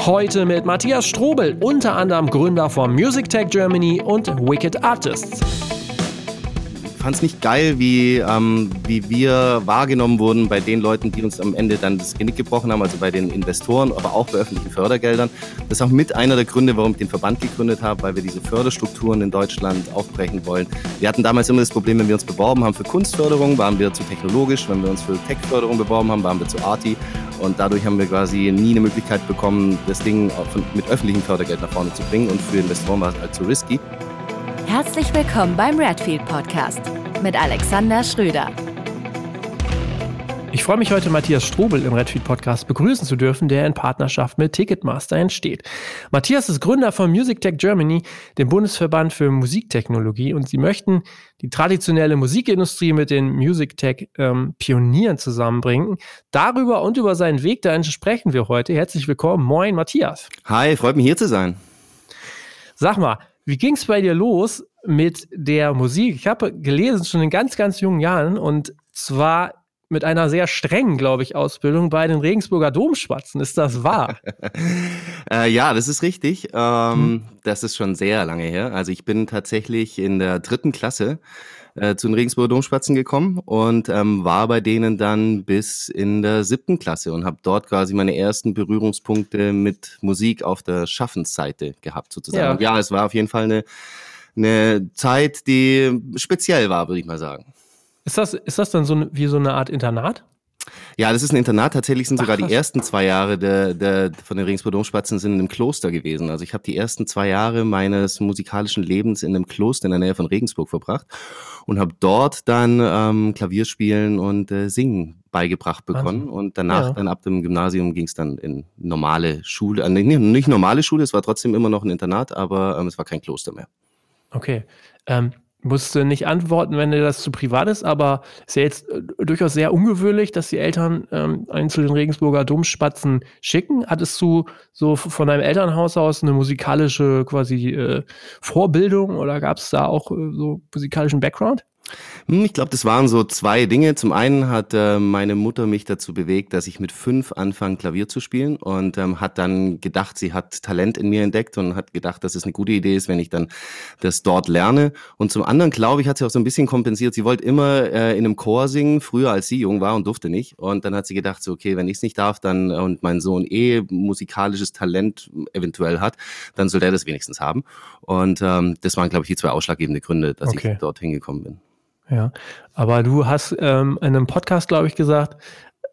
Heute mit Matthias Strobel, unter anderem Gründer von Music Tech Germany und Wicked Artists fand es nicht geil, wie, ähm, wie wir wahrgenommen wurden bei den Leuten, die uns am Ende dann das Genick gebrochen haben, also bei den Investoren, aber auch bei öffentlichen Fördergeldern. Das ist auch mit einer der Gründe, warum ich den Verband gegründet habe, weil wir diese Förderstrukturen in Deutschland aufbrechen wollen. Wir hatten damals immer das Problem, wenn wir uns beworben haben für Kunstförderung, waren wir zu technologisch. Wenn wir uns für Tech-Förderung beworben haben, waren wir zu arty. Und dadurch haben wir quasi nie eine Möglichkeit bekommen, das Ding mit öffentlichem Fördergeld nach vorne zu bringen. Und für Investoren war es halt zu risky. Herzlich willkommen beim Redfield Podcast mit Alexander Schröder. Ich freue mich heute, Matthias Strobel im Redfield Podcast begrüßen zu dürfen, der in Partnerschaft mit Ticketmaster entsteht. Matthias ist Gründer von Music Tech Germany, dem Bundesverband für Musiktechnologie, und sie möchten die traditionelle Musikindustrie mit den Music Tech ähm, Pionieren zusammenbringen. Darüber und über seinen Weg dahin sprechen wir heute. Herzlich willkommen. Moin, Matthias. Hi, freut mich hier zu sein. Sag mal, wie ging es bei dir los mit der Musik? Ich habe gelesen, schon in ganz, ganz jungen Jahren und zwar mit einer sehr strengen, glaube ich, Ausbildung bei den Regensburger Domspatzen. Ist das wahr? äh, ja, das ist richtig. Ähm, hm. Das ist schon sehr lange her. Also ich bin tatsächlich in der dritten Klasse äh, zu den Regensburger Domspatzen gekommen und ähm, war bei denen dann bis in der siebten Klasse und habe dort quasi meine ersten Berührungspunkte mit Musik auf der Schaffensseite gehabt sozusagen. Ja, ja es war auf jeden Fall eine, eine Zeit, die speziell war, würde ich mal sagen. Ist das, ist das dann so wie so eine Art Internat? Ja, das ist ein Internat. Tatsächlich sind sogar die ersten zwei Jahre der, der, von den Regensburg Domspatzen sind im Kloster gewesen. Also ich habe die ersten zwei Jahre meines musikalischen Lebens in einem Kloster in der Nähe von Regensburg verbracht und habe dort dann ähm, Klavierspielen und äh, Singen beigebracht bekommen. Also, und danach, ja. dann ab dem Gymnasium, ging es dann in normale Schule. Äh, nicht, nicht normale Schule, es war trotzdem immer noch ein Internat, aber ähm, es war kein Kloster mehr. Okay. Ähm, musst du nicht antworten, wenn dir das zu privat ist, aber ist ja jetzt äh, durchaus sehr ungewöhnlich, dass die Eltern ähm, einen zu den Regensburger Domspatzen schicken. Hattest du so von deinem Elternhaus aus eine musikalische quasi äh, Vorbildung oder gab es da auch äh, so musikalischen Background? Hm, ich glaube, das waren so zwei Dinge. Zum einen hat äh, meine Mutter mich dazu bewegt, dass ich mit fünf anfange, Klavier zu spielen und ähm, hat dann gedacht, sie hat Talent in mir entdeckt und hat gedacht, dass es eine gute Idee ist, wenn ich dann das dort lerne. Und zum anderen, glaube ich, hat sie auch so ein bisschen kompensiert. Sie wollte immer äh, in einem Chor singen, früher als sie jung war und durfte nicht. Und dann hat sie gedacht, so, okay, wenn ich es nicht darf, dann und mein Sohn eh musikalisches Talent eventuell hat, dann soll der das wenigstens haben. Und ähm, das waren, glaube ich, die zwei ausschlaggebenden Gründe, dass okay. ich dorthin gekommen bin. Ja, aber du hast ähm, in einem Podcast, glaube ich, gesagt,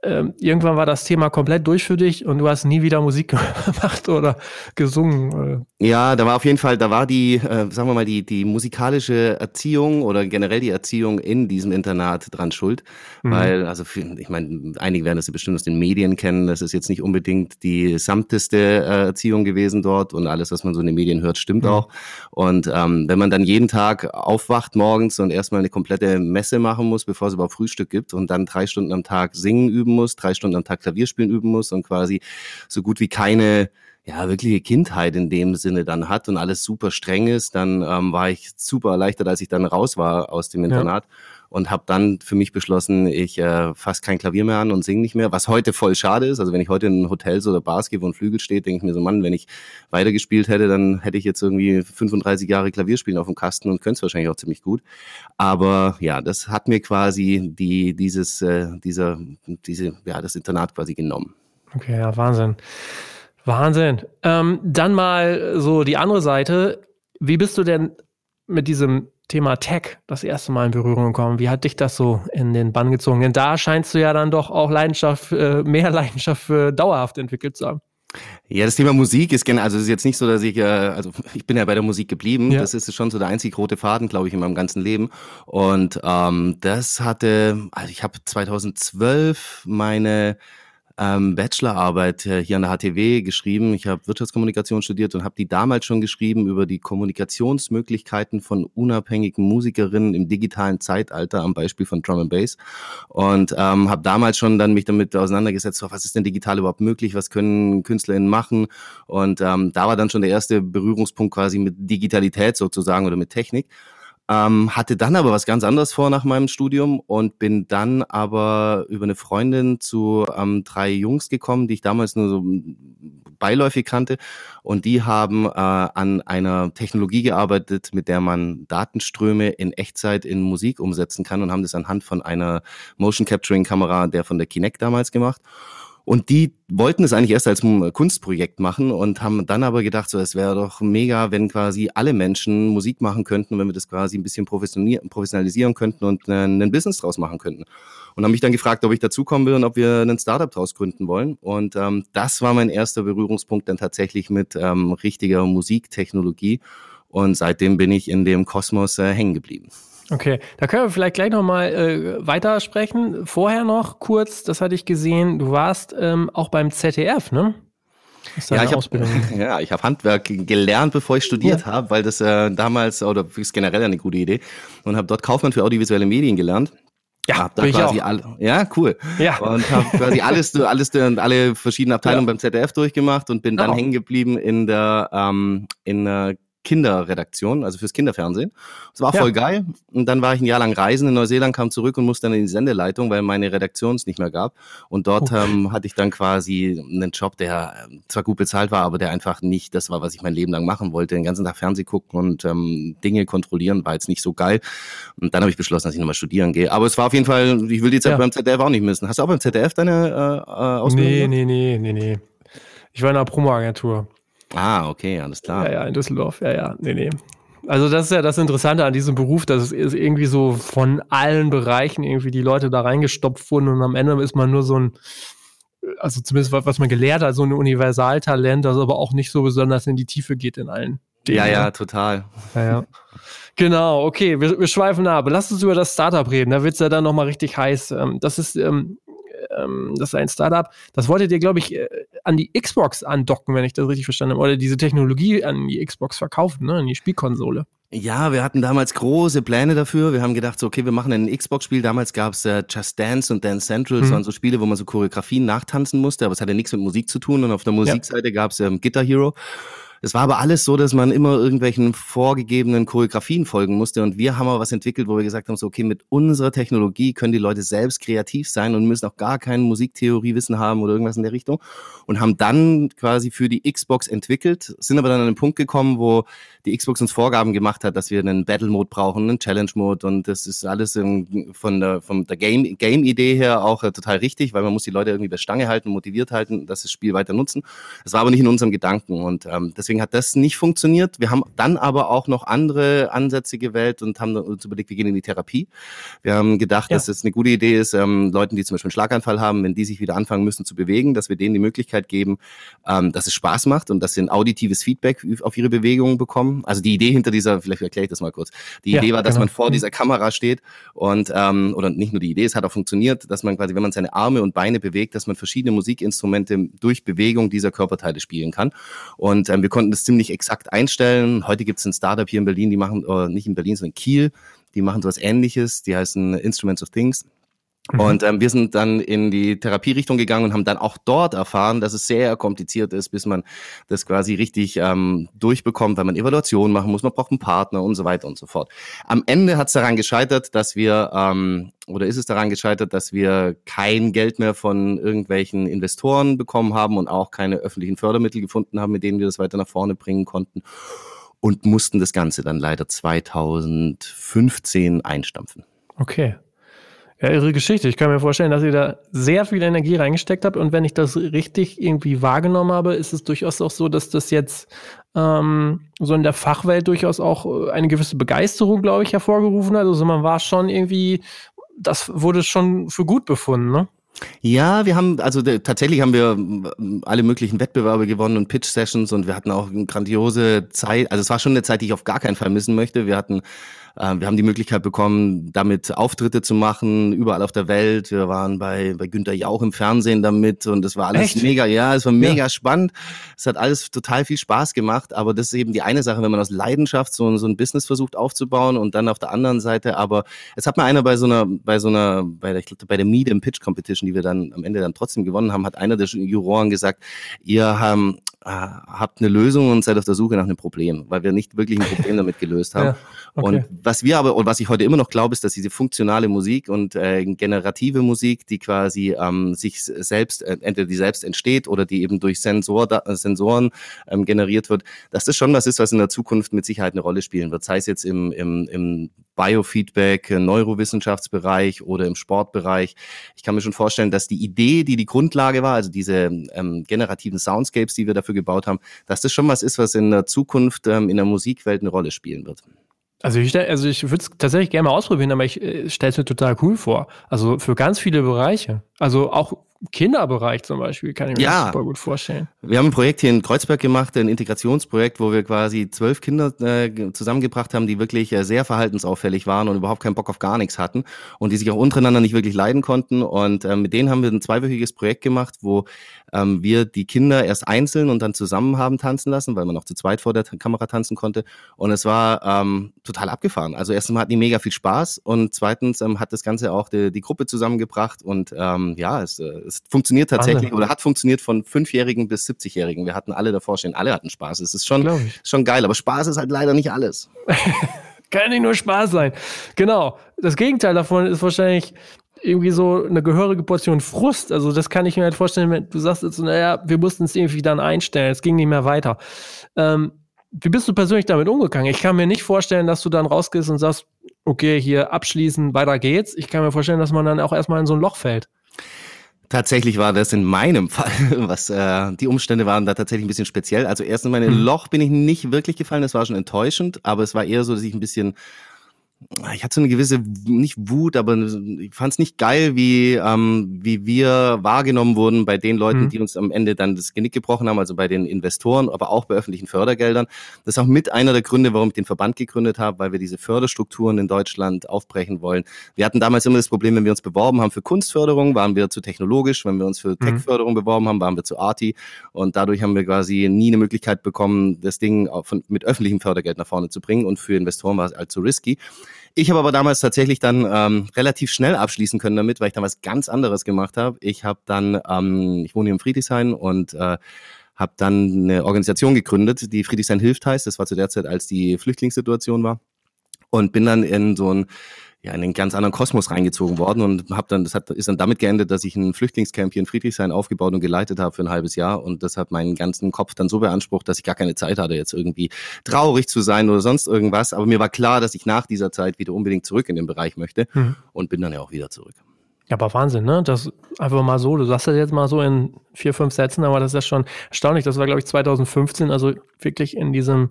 ähm, irgendwann war das Thema komplett durch für dich und du hast nie wieder Musik gemacht oder gesungen. Ja, da war auf jeden Fall, da war die, äh, sagen wir mal, die, die musikalische Erziehung oder generell die Erziehung in diesem Internat dran schuld. Mhm. Weil, also für, ich meine, einige werden das ja bestimmt aus den Medien kennen, das ist jetzt nicht unbedingt die samteste äh, Erziehung gewesen dort und alles, was man so in den Medien hört, stimmt mhm. auch. Und ähm, wenn man dann jeden Tag aufwacht morgens und erstmal eine komplette Messe machen muss, bevor es überhaupt Frühstück gibt und dann drei Stunden am Tag singen üben muss, drei Stunden am Tag Klavierspielen üben muss und quasi so gut wie keine ja, wirkliche Kindheit in dem Sinne dann hat und alles super streng ist, dann ähm, war ich super erleichtert, als ich dann raus war aus dem Internat. Ja. Und habe dann für mich beschlossen, ich äh, fasse kein Klavier mehr an und singe nicht mehr, was heute voll schade ist. Also wenn ich heute in Hotels oder Bars gehe, wo ein Flügel steht, denke ich mir so, Mann, wenn ich weitergespielt hätte, dann hätte ich jetzt irgendwie 35 Jahre Klavierspielen auf dem Kasten und könnte es wahrscheinlich auch ziemlich gut. Aber ja, das hat mir quasi die, dieses, äh, dieser, diese, ja, das Internat quasi genommen. Okay, ja, Wahnsinn. Wahnsinn. Ähm, dann mal so die andere Seite. Wie bist du denn mit diesem Thema Tech das erste Mal in Berührung gekommen? Wie hat dich das so in den Bann gezogen? Denn da scheinst du ja dann doch auch Leidenschaft, äh, mehr Leidenschaft für dauerhaft entwickelt zu haben. Ja, das Thema Musik ist gerne, also es ist jetzt nicht so, dass ich, äh, also ich bin ja bei der Musik geblieben. Ja. Das ist schon so der einzig rote Faden, glaube ich, in meinem ganzen Leben. Und ähm, das hatte, also ich habe 2012 meine ähm, Bachelorarbeit äh, hier an der HTW geschrieben. Ich habe Wirtschaftskommunikation studiert und habe die damals schon geschrieben über die Kommunikationsmöglichkeiten von unabhängigen Musikerinnen im digitalen Zeitalter am Beispiel von Drum and Bass. Und ähm, habe damals schon dann mich damit auseinandergesetzt, was ist denn digital überhaupt möglich, was können KünstlerInnen machen? Und ähm, da war dann schon der erste Berührungspunkt quasi mit Digitalität sozusagen oder mit Technik Ähm, hatte dann aber was ganz anderes vor nach meinem Studium und bin dann aber über eine Freundin zu ähm, drei Jungs gekommen, die ich damals nur so beiläufig kannte. Und die haben äh, an einer Technologie gearbeitet, mit der man Datenströme in Echtzeit in Musik umsetzen kann und haben das anhand von einer Motion Capturing Kamera der von der Kinect damals gemacht. Und die wollten es eigentlich erst als Kunstprojekt machen und haben dann aber gedacht, so es wäre doch mega, wenn quasi alle Menschen Musik machen könnten, wenn wir das quasi ein bisschen professionalisieren könnten und ein Business draus machen könnten. Und haben mich dann gefragt, ob ich dazukommen will und ob wir einen Startup draus gründen wollen. Und ähm, das war mein erster Berührungspunkt dann tatsächlich mit ähm, richtiger Musiktechnologie. Und seitdem bin ich in dem Kosmos äh, hängen geblieben. Okay, da können wir vielleicht gleich nochmal äh, weitersprechen. Vorher noch kurz, das hatte ich gesehen, du warst ähm, auch beim ZDF, ne? Ja ich, hab, ja, ich habe Handwerk gelernt, bevor ich studiert ja. habe, weil das äh, damals, oder ist generell eine gute Idee, und habe dort Kaufmann für audiovisuelle Medien gelernt. Ja, hab da quasi alle, ja, cool. Ja. Und habe quasi alles, alles, alle verschiedenen Abteilungen ja. beim ZDF durchgemacht und bin dann oh. hängen geblieben in der, ähm, in der Kinderredaktion, also fürs Kinderfernsehen. Das war ja. voll geil. Und dann war ich ein Jahr lang reisen in Neuseeland, kam zurück und musste dann in die Sendeleitung, weil meine Redaktion es nicht mehr gab. Und dort okay. ähm, hatte ich dann quasi einen Job, der ähm, zwar gut bezahlt war, aber der einfach nicht das war, was ich mein Leben lang machen wollte. Den ganzen Tag Fernsehen gucken und ähm, Dinge kontrollieren war jetzt nicht so geil. Und dann habe ich beschlossen, dass ich nochmal studieren gehe. Aber es war auf jeden Fall, ich will die Zeit ja. beim ZDF auch nicht missen. Hast du auch beim ZDF deine äh, äh Ausbildung? Nee, nee, nee, nee, nee. Ich war in einer Promo-Agentur. Ah, okay, alles klar. Ja, ja, in Düsseldorf, ja, ja, nee, nee. Also das ist ja das Interessante an diesem Beruf, dass es irgendwie so von allen Bereichen irgendwie die Leute da reingestopft wurden und am Ende ist man nur so ein, also zumindest was man gelehrt hat, so ein Universaltalent, das aber auch nicht so besonders in die Tiefe geht in allen Dingen. Ja, ja, total. Ja, ja. Genau, okay, wir, wir schweifen ab. Lass uns über das Startup reden, da wird es ja dann nochmal richtig heiß. Ähm, das ist ähm, das ist ein Startup, das wolltet ihr, glaube ich, äh, an die Xbox andocken, wenn ich das richtig verstanden habe, oder diese Technologie an die Xbox verkaufen, ne, an die Spielkonsole. Ja, wir hatten damals große Pläne dafür. Wir haben gedacht, so, okay, wir machen ein Xbox-Spiel. Damals gab es äh, Just Dance und Dance Central. Das mhm. waren so Spiele, wo man so Choreografien nachtanzen musste, aber es hatte nichts mit Musik zu tun. Und auf der Musikseite ja. gab es ähm, Guitar Hero. Es war aber alles so, dass man immer irgendwelchen vorgegebenen Choreografien folgen musste. Und wir haben aber was entwickelt, wo wir gesagt haben, so, okay, mit unserer Technologie können die Leute selbst kreativ sein und müssen auch gar kein Musiktheoriewissen haben oder irgendwas in der Richtung. Und haben dann quasi für die Xbox entwickelt, sind aber dann an einen Punkt gekommen, wo die Xbox uns Vorgaben gemacht hat, dass wir einen Battle-Mode brauchen, einen Challenge-Mode. Und das ist alles von der, von der Game-Idee Game her auch äh, total richtig, weil man muss die Leute irgendwie bei Stange halten, motiviert halten, dass das Spiel weiter nutzen. Das war aber nicht in unserem Gedanken. Und ähm, deswegen Deswegen hat das nicht funktioniert. Wir haben dann aber auch noch andere Ansätze gewählt und haben uns überlegt, wir gehen in die Therapie. Wir haben gedacht, ja. dass es eine gute Idee ist, ähm, Leuten, die zum Beispiel einen Schlaganfall haben, wenn die sich wieder anfangen müssen zu bewegen, dass wir denen die Möglichkeit geben, ähm, dass es Spaß macht und dass sie ein auditives Feedback auf ihre Bewegungen bekommen. Also die Idee hinter dieser, vielleicht erkläre ich das mal kurz. Die ja, Idee war, dass genau. man vor mhm. dieser Kamera steht und ähm, oder nicht nur die Idee, es hat auch funktioniert, dass man quasi, wenn man seine Arme und Beine bewegt, dass man verschiedene Musikinstrumente durch Bewegung dieser Körperteile spielen kann. Und ähm, wir konnten das ziemlich exakt einstellen. Heute gibt es ein Startup hier in Berlin, die machen, oder nicht in Berlin, sondern in Kiel, die machen sowas ähnliches, die heißen Instruments of Things. Mhm. Und ähm, wir sind dann in die Therapierichtung gegangen und haben dann auch dort erfahren, dass es sehr kompliziert ist, bis man das quasi richtig ähm, durchbekommt, weil man Evaluation machen muss, man braucht einen Partner und so weiter und so fort. Am Ende hat es daran gescheitert, dass wir, ähm, oder ist es daran gescheitert, dass wir kein Geld mehr von irgendwelchen Investoren bekommen haben und auch keine öffentlichen Fördermittel gefunden haben, mit denen wir das weiter nach vorne bringen konnten und mussten das Ganze dann leider 2015 einstampfen. Okay. Ja, irre Geschichte. Ich kann mir vorstellen, dass ihr da sehr viel Energie reingesteckt habt. Und wenn ich das richtig irgendwie wahrgenommen habe, ist es durchaus auch so, dass das jetzt ähm, so in der Fachwelt durchaus auch äh, eine gewisse Begeisterung, glaube ich, hervorgerufen hat. Also man war schon irgendwie, das wurde schon für gut befunden, ne? Ja, wir haben, also tatsächlich haben wir äh, alle möglichen Wettbewerbe gewonnen und Pitch-Sessions und wir hatten auch eine grandiose Zeit. Also es war schon eine Zeit, die ich auf gar keinen Fall missen möchte. Wir hatten äh, wir haben die Möglichkeit bekommen, damit Auftritte zu machen, überall auf der Welt. Wir waren bei, bei Günter Jauch im Fernsehen damit und es war alles Echt? mega, ja, es war mega ja. spannend. Es hat alles total viel Spaß gemacht, aber das ist eben die eine Sache, wenn man aus Leidenschaft so, so ein Business versucht aufzubauen und dann auf der anderen Seite, aber es hat mir einer bei so einer, bei so einer, bei der, ich glaube, bei der Meet and Pitch Competition, die wir dann am Ende dann trotzdem gewonnen haben, hat einer der Juroren gesagt, ihr haben, äh, habt eine Lösung und seid auf der Suche nach einem Problem, weil wir nicht wirklich ein Problem damit gelöst haben. Ja. Okay. Und was wir aber, und was ich heute immer noch glaube, ist, dass diese funktionale Musik und äh, generative Musik, die quasi ähm, sich selbst, äh, entweder die selbst entsteht oder die eben durch Sensor, da, Sensoren ähm, generiert wird, dass das schon was ist, was in der Zukunft mit Sicherheit eine Rolle spielen wird. Sei es jetzt im, im, im Biofeedback, äh, Neurowissenschaftsbereich oder im Sportbereich. Ich kann mir schon vorstellen, dass die Idee, die die Grundlage war, also diese ähm, generativen Soundscapes, die wir dafür gebaut haben, dass das schon was ist, was in der Zukunft ähm, in der Musikwelt eine Rolle spielen wird. Also ich, also ich würde es tatsächlich gerne mal ausprobieren, aber ich äh, stelle es mir total cool vor. Also für ganz viele Bereiche. Also auch Kinderbereich zum Beispiel, kann ich mir ja. super gut vorstellen. Wir haben ein Projekt hier in Kreuzberg gemacht, ein Integrationsprojekt, wo wir quasi zwölf Kinder äh, zusammengebracht haben, die wirklich äh, sehr verhaltensauffällig waren und überhaupt keinen Bock auf gar nichts hatten und die sich auch untereinander nicht wirklich leiden konnten. Und äh, mit denen haben wir ein zweiwöchiges Projekt gemacht, wo ähm, wir die Kinder erst einzeln und dann zusammen haben tanzen lassen, weil man auch zu zweit vor der Kamera tanzen konnte. Und es war ähm, total abgefahren. Also erstens mal hatten die mega viel Spaß und zweitens ähm, hat das Ganze auch die, die Gruppe zusammengebracht und ähm, ja, es, äh, es funktioniert tatsächlich Wahnsinn. oder hat funktioniert von Fünfjährigen bis 70-Jährigen. Wir hatten alle davor stehen, alle hatten Spaß. Es ist schon, schon geil, aber Spaß ist halt leider nicht alles. Kann nicht nur Spaß sein. Genau. Das Gegenteil davon ist wahrscheinlich irgendwie so eine gehörige Portion Frust. Also das kann ich mir halt vorstellen, wenn du sagst jetzt, naja, wir mussten es irgendwie dann einstellen, es ging nicht mehr weiter. Ähm, wie bist du persönlich damit umgegangen? Ich kann mir nicht vorstellen, dass du dann rausgehst und sagst, okay, hier abschließen, weiter geht's. Ich kann mir vorstellen, dass man dann auch erstmal in so ein Loch fällt. Tatsächlich war das in meinem Fall, was äh, die Umstände waren da tatsächlich ein bisschen speziell. Also erst in mein hm. Loch bin ich nicht wirklich gefallen, das war schon enttäuschend, aber es war eher so, dass ich ein bisschen ich hatte so eine gewisse, nicht Wut, aber ich fand es nicht geil, wie, ähm, wie wir wahrgenommen wurden bei den Leuten, mhm. die uns am Ende dann das Genick gebrochen haben, also bei den Investoren, aber auch bei öffentlichen Fördergeldern. Das ist auch mit einer der Gründe, warum ich den Verband gegründet habe, weil wir diese Förderstrukturen in Deutschland aufbrechen wollen. Wir hatten damals immer das Problem, wenn wir uns beworben haben für Kunstförderung, waren wir zu technologisch, wenn wir uns für mhm. Tech-Förderung beworben haben, waren wir zu Arti und dadurch haben wir quasi nie eine Möglichkeit bekommen, das Ding von, mit öffentlichem Fördergeld nach vorne zu bringen und für Investoren war es allzu risky. Ich habe aber damals tatsächlich dann ähm, relativ schnell abschließen können damit, weil ich damals ganz anderes gemacht habe. Ich habe dann, ähm, ich wohne hier im Friedrichshain und äh, habe dann eine Organisation gegründet, die Friedrichshain hilft heißt. Das war zu der Zeit, als die Flüchtlingssituation war. Und bin dann in so ein ja, in einen ganz anderen Kosmos reingezogen worden und habe dann, das hat, ist dann damit geendet, dass ich ein Flüchtlingscamp hier in Friedrichshain aufgebaut und geleitet habe für ein halbes Jahr und das hat meinen ganzen Kopf dann so beansprucht, dass ich gar keine Zeit hatte, jetzt irgendwie traurig zu sein oder sonst irgendwas. Aber mir war klar, dass ich nach dieser Zeit wieder unbedingt zurück in den Bereich möchte mhm. und bin dann ja auch wieder zurück. Ja, aber Wahnsinn, ne? Das einfach mal so, du sagst das jetzt mal so in vier, fünf Sätzen, aber das ist ja schon erstaunlich. Das war, glaube ich, 2015, also wirklich in diesem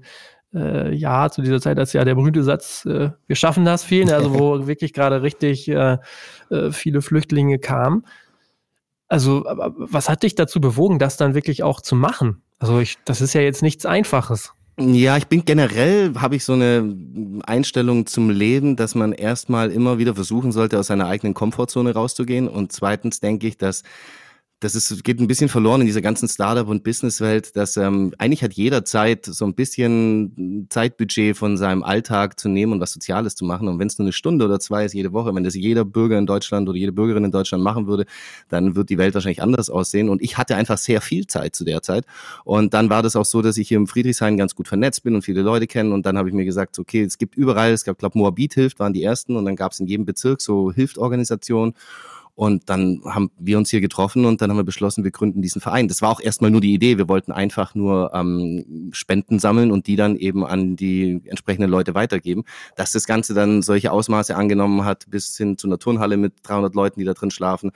äh, ja, zu dieser Zeit, als ja der berühmte Satz, äh, wir schaffen das viel, ne, also wo wirklich gerade richtig äh, äh, viele Flüchtlinge kamen. Also, was hat dich dazu bewogen, das dann wirklich auch zu machen? Also, ich, das ist ja jetzt nichts Einfaches. Ja, ich bin generell, habe ich so eine Einstellung zum Leben, dass man erstmal immer wieder versuchen sollte, aus seiner eigenen Komfortzone rauszugehen. Und zweitens denke ich, dass das ist, geht ein bisschen verloren in dieser ganzen Startup- und Businesswelt, dass ähm, eigentlich hat jeder Zeit, so ein bisschen Zeitbudget von seinem Alltag zu nehmen und was Soziales zu machen. Und wenn es nur eine Stunde oder zwei ist jede Woche, wenn das jeder Bürger in Deutschland oder jede Bürgerin in Deutschland machen würde, dann wird die Welt wahrscheinlich anders aussehen. Und ich hatte einfach sehr viel Zeit zu der Zeit. Und dann war das auch so, dass ich hier im Friedrichshain ganz gut vernetzt bin und viele Leute kenne. Und dann habe ich mir gesagt, okay, es gibt überall, es gab, glaube Moabit hilft, waren die ersten. Und dann gab es in jedem Bezirk so Hilftorganisationen. Und dann haben wir uns hier getroffen und dann haben wir beschlossen, wir gründen diesen Verein. Das war auch erstmal nur die Idee. Wir wollten einfach nur ähm, Spenden sammeln und die dann eben an die entsprechenden Leute weitergeben. Dass das Ganze dann solche Ausmaße angenommen hat, bis hin zu einer Turnhalle mit 300 Leuten, die da drin schlafen,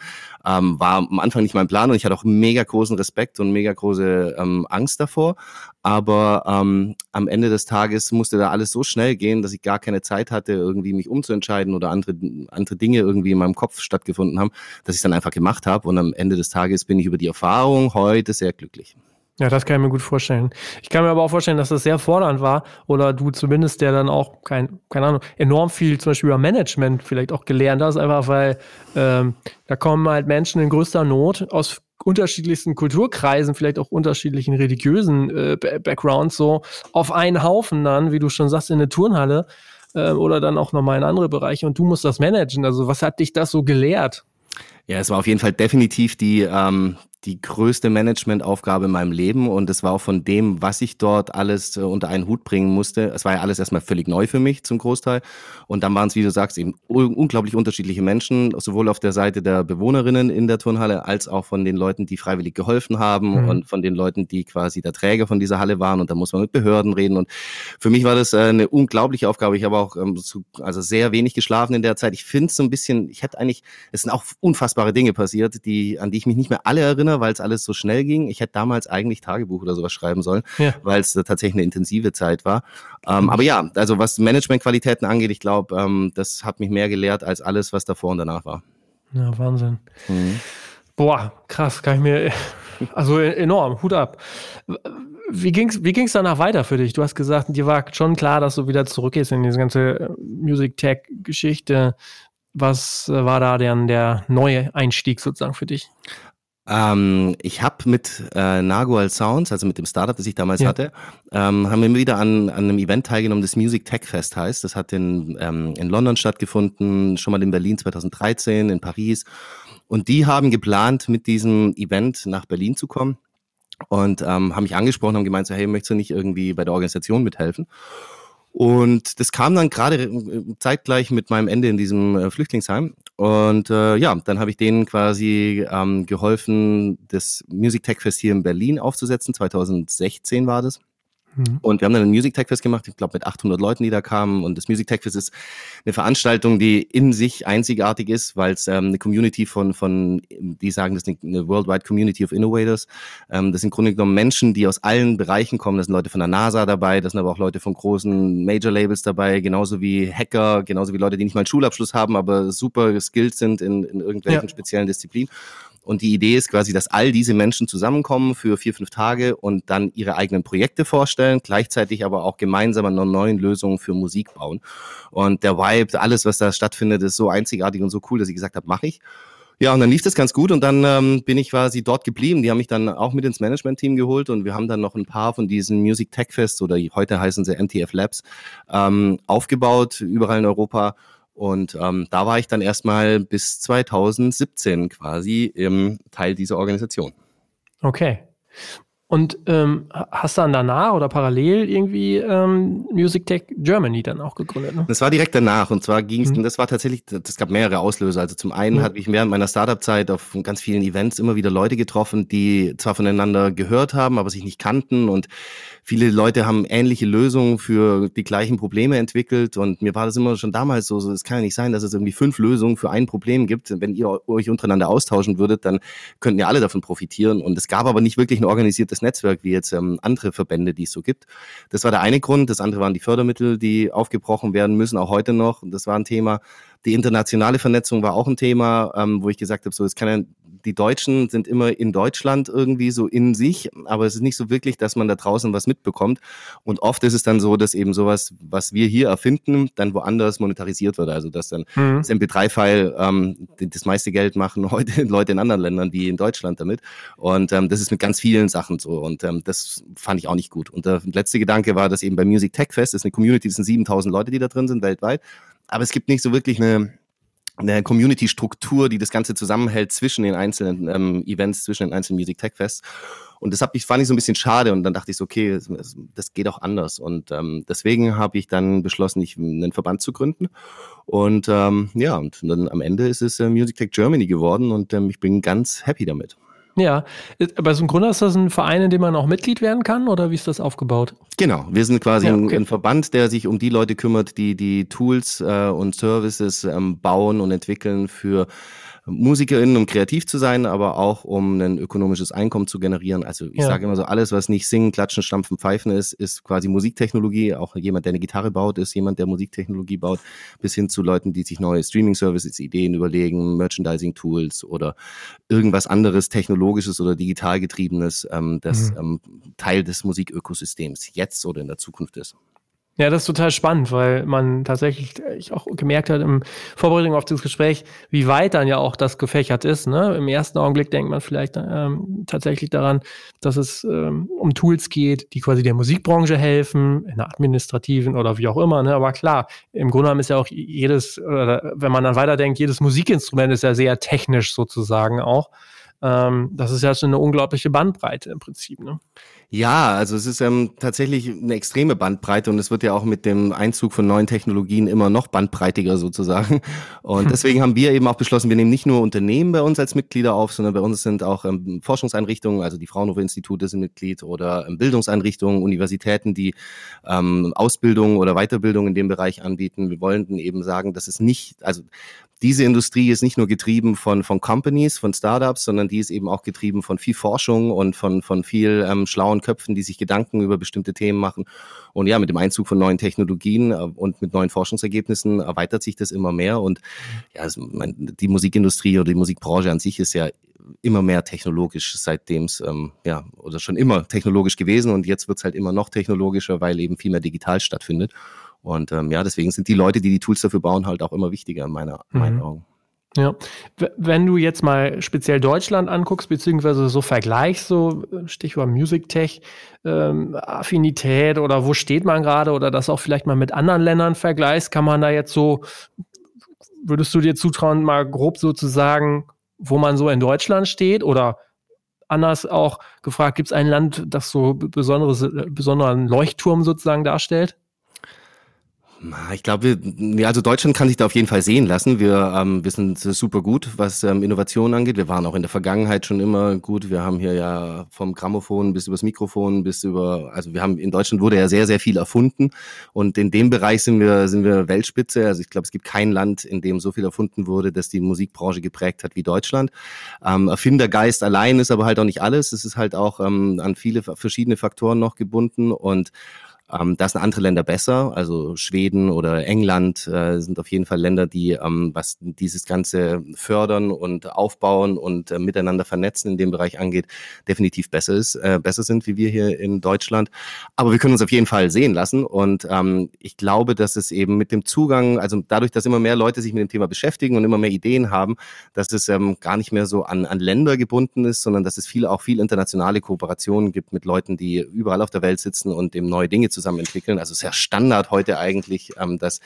ähm, war am Anfang nicht mein Plan und ich hatte auch mega großen Respekt und mega große ähm, Angst davor. Aber ähm, am Ende des Tages musste da alles so schnell gehen, dass ich gar keine Zeit hatte, irgendwie mich umzuentscheiden oder andere, andere Dinge irgendwie in meinem Kopf stattgefunden haben, dass ich dann einfach gemacht habe. Und am Ende des Tages bin ich über die Erfahrung heute sehr glücklich. Ja, das kann ich mir gut vorstellen. Ich kann mir aber auch vorstellen, dass das sehr fordernd war oder du zumindest, der dann auch, kein, keine Ahnung, enorm viel zum Beispiel über Management vielleicht auch gelernt hast, einfach weil ähm, da kommen halt Menschen in größter Not aus unterschiedlichsten Kulturkreisen, vielleicht auch unterschiedlichen religiösen äh, Backgrounds so auf einen Haufen dann, wie du schon sagst, in eine Turnhalle äh, oder dann auch nochmal in andere Bereiche und du musst das managen. Also was hat dich das so gelehrt? Ja, es war auf jeden Fall definitiv die, ähm, die größte Managementaufgabe in meinem Leben und es war auch von dem, was ich dort alles äh, unter einen Hut bringen musste. Es war ja alles erstmal völlig neu für mich zum Großteil und dann waren es, wie du sagst, eben unglaublich unterschiedliche Menschen, sowohl auf der Seite der Bewohnerinnen in der Turnhalle als auch von den Leuten, die freiwillig geholfen haben mhm. und von den Leuten, die quasi der Träger von dieser Halle waren und da muss man mit Behörden reden und für mich war das äh, eine unglaubliche Aufgabe. Ich habe auch ähm, zu, also sehr wenig geschlafen in der Zeit. Ich finde es so ein bisschen, ich hätte eigentlich, es sind auch unfassbare Dinge passiert, die an die ich mich nicht mehr alle erinnere weil es alles so schnell ging. Ich hätte damals eigentlich Tagebuch oder sowas schreiben sollen, ja. weil es tatsächlich eine intensive Zeit war. Ähm, mhm. Aber ja, also was Managementqualitäten angeht, ich glaube, ähm, das hat mich mehr gelehrt als alles, was davor und danach war. Ja, Wahnsinn. Mhm. Boah, krass, kann ich mir, also enorm, Hut ab. Wie ging's, wie ging's danach weiter für dich? Du hast gesagt, dir war schon klar, dass du wieder zurückgehst in diese ganze äh, Music Tech Geschichte. Was äh, war da denn der neue Einstieg sozusagen für dich? Ähm, ich habe mit äh, Nagual Sounds, also mit dem Startup, das ich damals ja. hatte, ähm, haben wir wieder an, an einem Event teilgenommen, das Music Tech Fest heißt. Das hat in, ähm, in London stattgefunden, schon mal in Berlin 2013, in Paris. Und die haben geplant, mit diesem Event nach Berlin zu kommen und ähm, haben mich angesprochen, haben gemeint, so, hey, möchtest du nicht irgendwie bei der Organisation mithelfen? Und das kam dann gerade zeitgleich mit meinem Ende in diesem äh, Flüchtlingsheim. Und äh, ja, dann habe ich denen quasi ähm, geholfen, das Music Tech Fest hier in Berlin aufzusetzen. 2016 war das. Mhm. Und wir haben dann ein Music Tech Fest gemacht, ich glaube mit 800 Leuten, die da kamen. Und das Music Tech Fest ist eine Veranstaltung, die in sich einzigartig ist, weil es ähm, eine Community von, von, die sagen, das ist eine Worldwide Community of Innovators. Ähm, das sind im Grunde genommen Menschen, die aus allen Bereichen kommen. Das sind Leute von der NASA dabei, das sind aber auch Leute von großen Major Labels dabei, genauso wie Hacker, genauso wie Leute, die nicht mal einen Schulabschluss haben, aber super skilled sind in, in irgendwelchen ja. speziellen Disziplinen. Und die Idee ist quasi, dass all diese Menschen zusammenkommen für vier, fünf Tage und dann ihre eigenen Projekte vorstellen, gleichzeitig aber auch gemeinsam an neuen Lösungen für Musik bauen. Und der Vibe, alles, was da stattfindet, ist so einzigartig und so cool, dass ich gesagt habe, mache ich. Ja, und dann lief das ganz gut und dann ähm, bin ich quasi dort geblieben. Die haben mich dann auch mit ins Management-Team geholt und wir haben dann noch ein paar von diesen Music Tech Fest oder heute heißen sie MTF Labs ähm, aufgebaut, überall in Europa und ähm, da war ich dann erstmal bis 2017 quasi im Teil dieser Organisation. Okay. Und ähm, hast dann danach oder parallel irgendwie ähm, Music Tech Germany dann auch gegründet? Ne? Das war direkt danach und zwar ging es, mhm. das war tatsächlich, das gab mehrere Auslöser. Also zum einen mhm. habe ich während meiner Startup-Zeit auf ganz vielen Events immer wieder Leute getroffen, die zwar voneinander gehört haben, aber sich nicht kannten und viele Leute haben ähnliche Lösungen für die gleichen Probleme entwickelt und mir war das immer schon damals so, so es kann ja nicht sein, dass es irgendwie fünf Lösungen für ein Problem gibt. Wenn ihr euch untereinander austauschen würdet, dann könnten ja alle davon profitieren und es gab aber nicht wirklich ein organisiertes Netzwerk wie jetzt ähm, andere Verbände, die es so gibt. Das war der eine Grund. Das andere waren die Fördermittel, die aufgebrochen werden müssen, auch heute noch. Das war ein Thema. Die internationale Vernetzung war auch ein Thema, ähm, wo ich gesagt habe, so es kann ja die Deutschen sind immer in Deutschland irgendwie so in sich, aber es ist nicht so wirklich, dass man da draußen was mitbekommt. Und oft ist es dann so, dass eben sowas, was wir hier erfinden, dann woanders monetarisiert wird. Also dass dann mhm. das MP3-File ähm, das meiste Geld machen heute Leute in anderen Ländern wie in Deutschland damit. Und ähm, das ist mit ganz vielen Sachen so. Und ähm, das fand ich auch nicht gut. Und der letzte Gedanke war, dass eben bei Music Tech Fest, das ist eine Community, das sind 7000 Leute, die da drin sind weltweit. Aber es gibt nicht so wirklich eine eine Community-Struktur, die das Ganze zusammenhält zwischen den einzelnen ähm, Events, zwischen den einzelnen Music Tech Fests. Und das hab ich, fand ich so ein bisschen schade und dann dachte ich so, okay, das, das geht auch anders. Und ähm, deswegen habe ich dann beschlossen, ich einen Verband zu gründen. Und ähm, ja, und dann am Ende ist es äh, Music Tech Germany geworden und ähm, ich bin ganz happy damit. Ja, bei so einem Grunde ist das ein Verein, in dem man auch Mitglied werden kann oder wie ist das aufgebaut? Genau, wir sind quasi ja, okay. ein, ein, Verband, der sich um die Leute kümmert, die die Tools äh, und Services ähm, bauen und entwickeln für MusikerInnen, um kreativ zu sein, aber auch um ein ökonomisches Einkommen zu generieren. Also ich ja. sage immer so, alles, was nicht singen, klatschen, stampfen, pfeifen ist, ist quasi Musiktechnologie. Auch jemand, der eine Gitarre baut, ist jemand, der Musiktechnologie baut, bis hin zu Leuten, die sich neue Streaming-Services, Ideen überlegen, Merchandising-Tools oder irgendwas anderes, technologisches oder digital getriebenes, ähm, das mhm. ähm, Teil des Musikökosystems jetzt oder in der Zukunft ist. Ja, das ist total spannend, weil man tatsächlich ich auch gemerkt hat im Vorbereitung auf das Gespräch, wie weit dann ja auch das gefächert ist. Ne? Im ersten Augenblick denkt man vielleicht ähm, tatsächlich daran, dass es ähm, um Tools geht, die quasi der Musikbranche helfen, in der administrativen oder wie auch immer. Ne? Aber klar, im Grunde genommen ist ja auch jedes, oder wenn man dann weiterdenkt, jedes Musikinstrument ist ja sehr technisch sozusagen auch. Ähm, das ist ja schon eine unglaubliche Bandbreite im Prinzip. Ne? Ja, also es ist ähm, tatsächlich eine extreme Bandbreite und es wird ja auch mit dem Einzug von neuen Technologien immer noch bandbreitiger sozusagen. Und hm. deswegen haben wir eben auch beschlossen, wir nehmen nicht nur Unternehmen bei uns als Mitglieder auf, sondern bei uns sind auch ähm, Forschungseinrichtungen, also die Fraunhofer-Institute sind Mitglied oder ähm, Bildungseinrichtungen, Universitäten, die ähm, Ausbildung oder Weiterbildung in dem Bereich anbieten. Wir wollen eben sagen, dass es nicht, also diese Industrie ist nicht nur getrieben von, von Companies, von Startups, sondern die ist eben auch getrieben von viel Forschung und von, von viel ähm, schlauen Köpfen, die sich Gedanken über bestimmte Themen machen. Und ja, mit dem Einzug von neuen Technologien äh, und mit neuen Forschungsergebnissen erweitert sich das immer mehr. Und ja, die Musikindustrie oder die Musikbranche an sich ist ja immer mehr technologisch, seitdem es, ähm, ja, oder schon immer technologisch gewesen und jetzt wird es halt immer noch technologischer, weil eben viel mehr digital stattfindet. Und ähm, ja, deswegen sind die Leute, die die Tools dafür bauen, halt auch immer wichtiger in meiner, mhm. meinen Augen. Ja, wenn du jetzt mal speziell Deutschland anguckst, beziehungsweise so vergleichst, so äh, Stichwort Music Tech, ähm, Affinität oder wo steht man gerade oder das auch vielleicht mal mit anderen Ländern vergleichst, kann man da jetzt so, würdest du dir zutrauen, mal grob so zu sagen, wo man so in Deutschland steht oder anders auch gefragt, gibt es ein Land, das so besonderes, besonderen Leuchtturm sozusagen darstellt? Ich glaube, also Deutschland kann sich da auf jeden Fall sehen lassen. Wir, ähm, wir sind super gut, was ähm, Innovationen angeht. Wir waren auch in der Vergangenheit schon immer gut. Wir haben hier ja vom Grammophon bis übers Mikrofon bis über, also wir haben in Deutschland wurde ja sehr, sehr viel erfunden und in dem Bereich sind wir, sind wir Weltspitze. Also ich glaube, es gibt kein Land, in dem so viel erfunden wurde, dass die Musikbranche geprägt hat wie Deutschland. Ähm, Erfindergeist allein ist aber halt auch nicht alles. Es ist halt auch ähm, an viele verschiedene Faktoren noch gebunden und ähm, da sind andere Länder besser, also Schweden oder England äh, sind auf jeden Fall Länder, die ähm, was dieses ganze fördern und aufbauen und äh, miteinander vernetzen in dem Bereich angeht, definitiv besser ist, äh, besser sind wie wir hier in Deutschland. Aber wir können uns auf jeden Fall sehen lassen und ähm, ich glaube, dass es eben mit dem Zugang, also dadurch, dass immer mehr Leute sich mit dem Thema beschäftigen und immer mehr Ideen haben, dass es ähm, gar nicht mehr so an, an Länder gebunden ist, sondern dass es viel auch viel internationale Kooperationen gibt mit Leuten, die überall auf der Welt sitzen und dem neue Dinge zu zusammen entwickeln. Also sehr Standard heute eigentlich, ähm, dass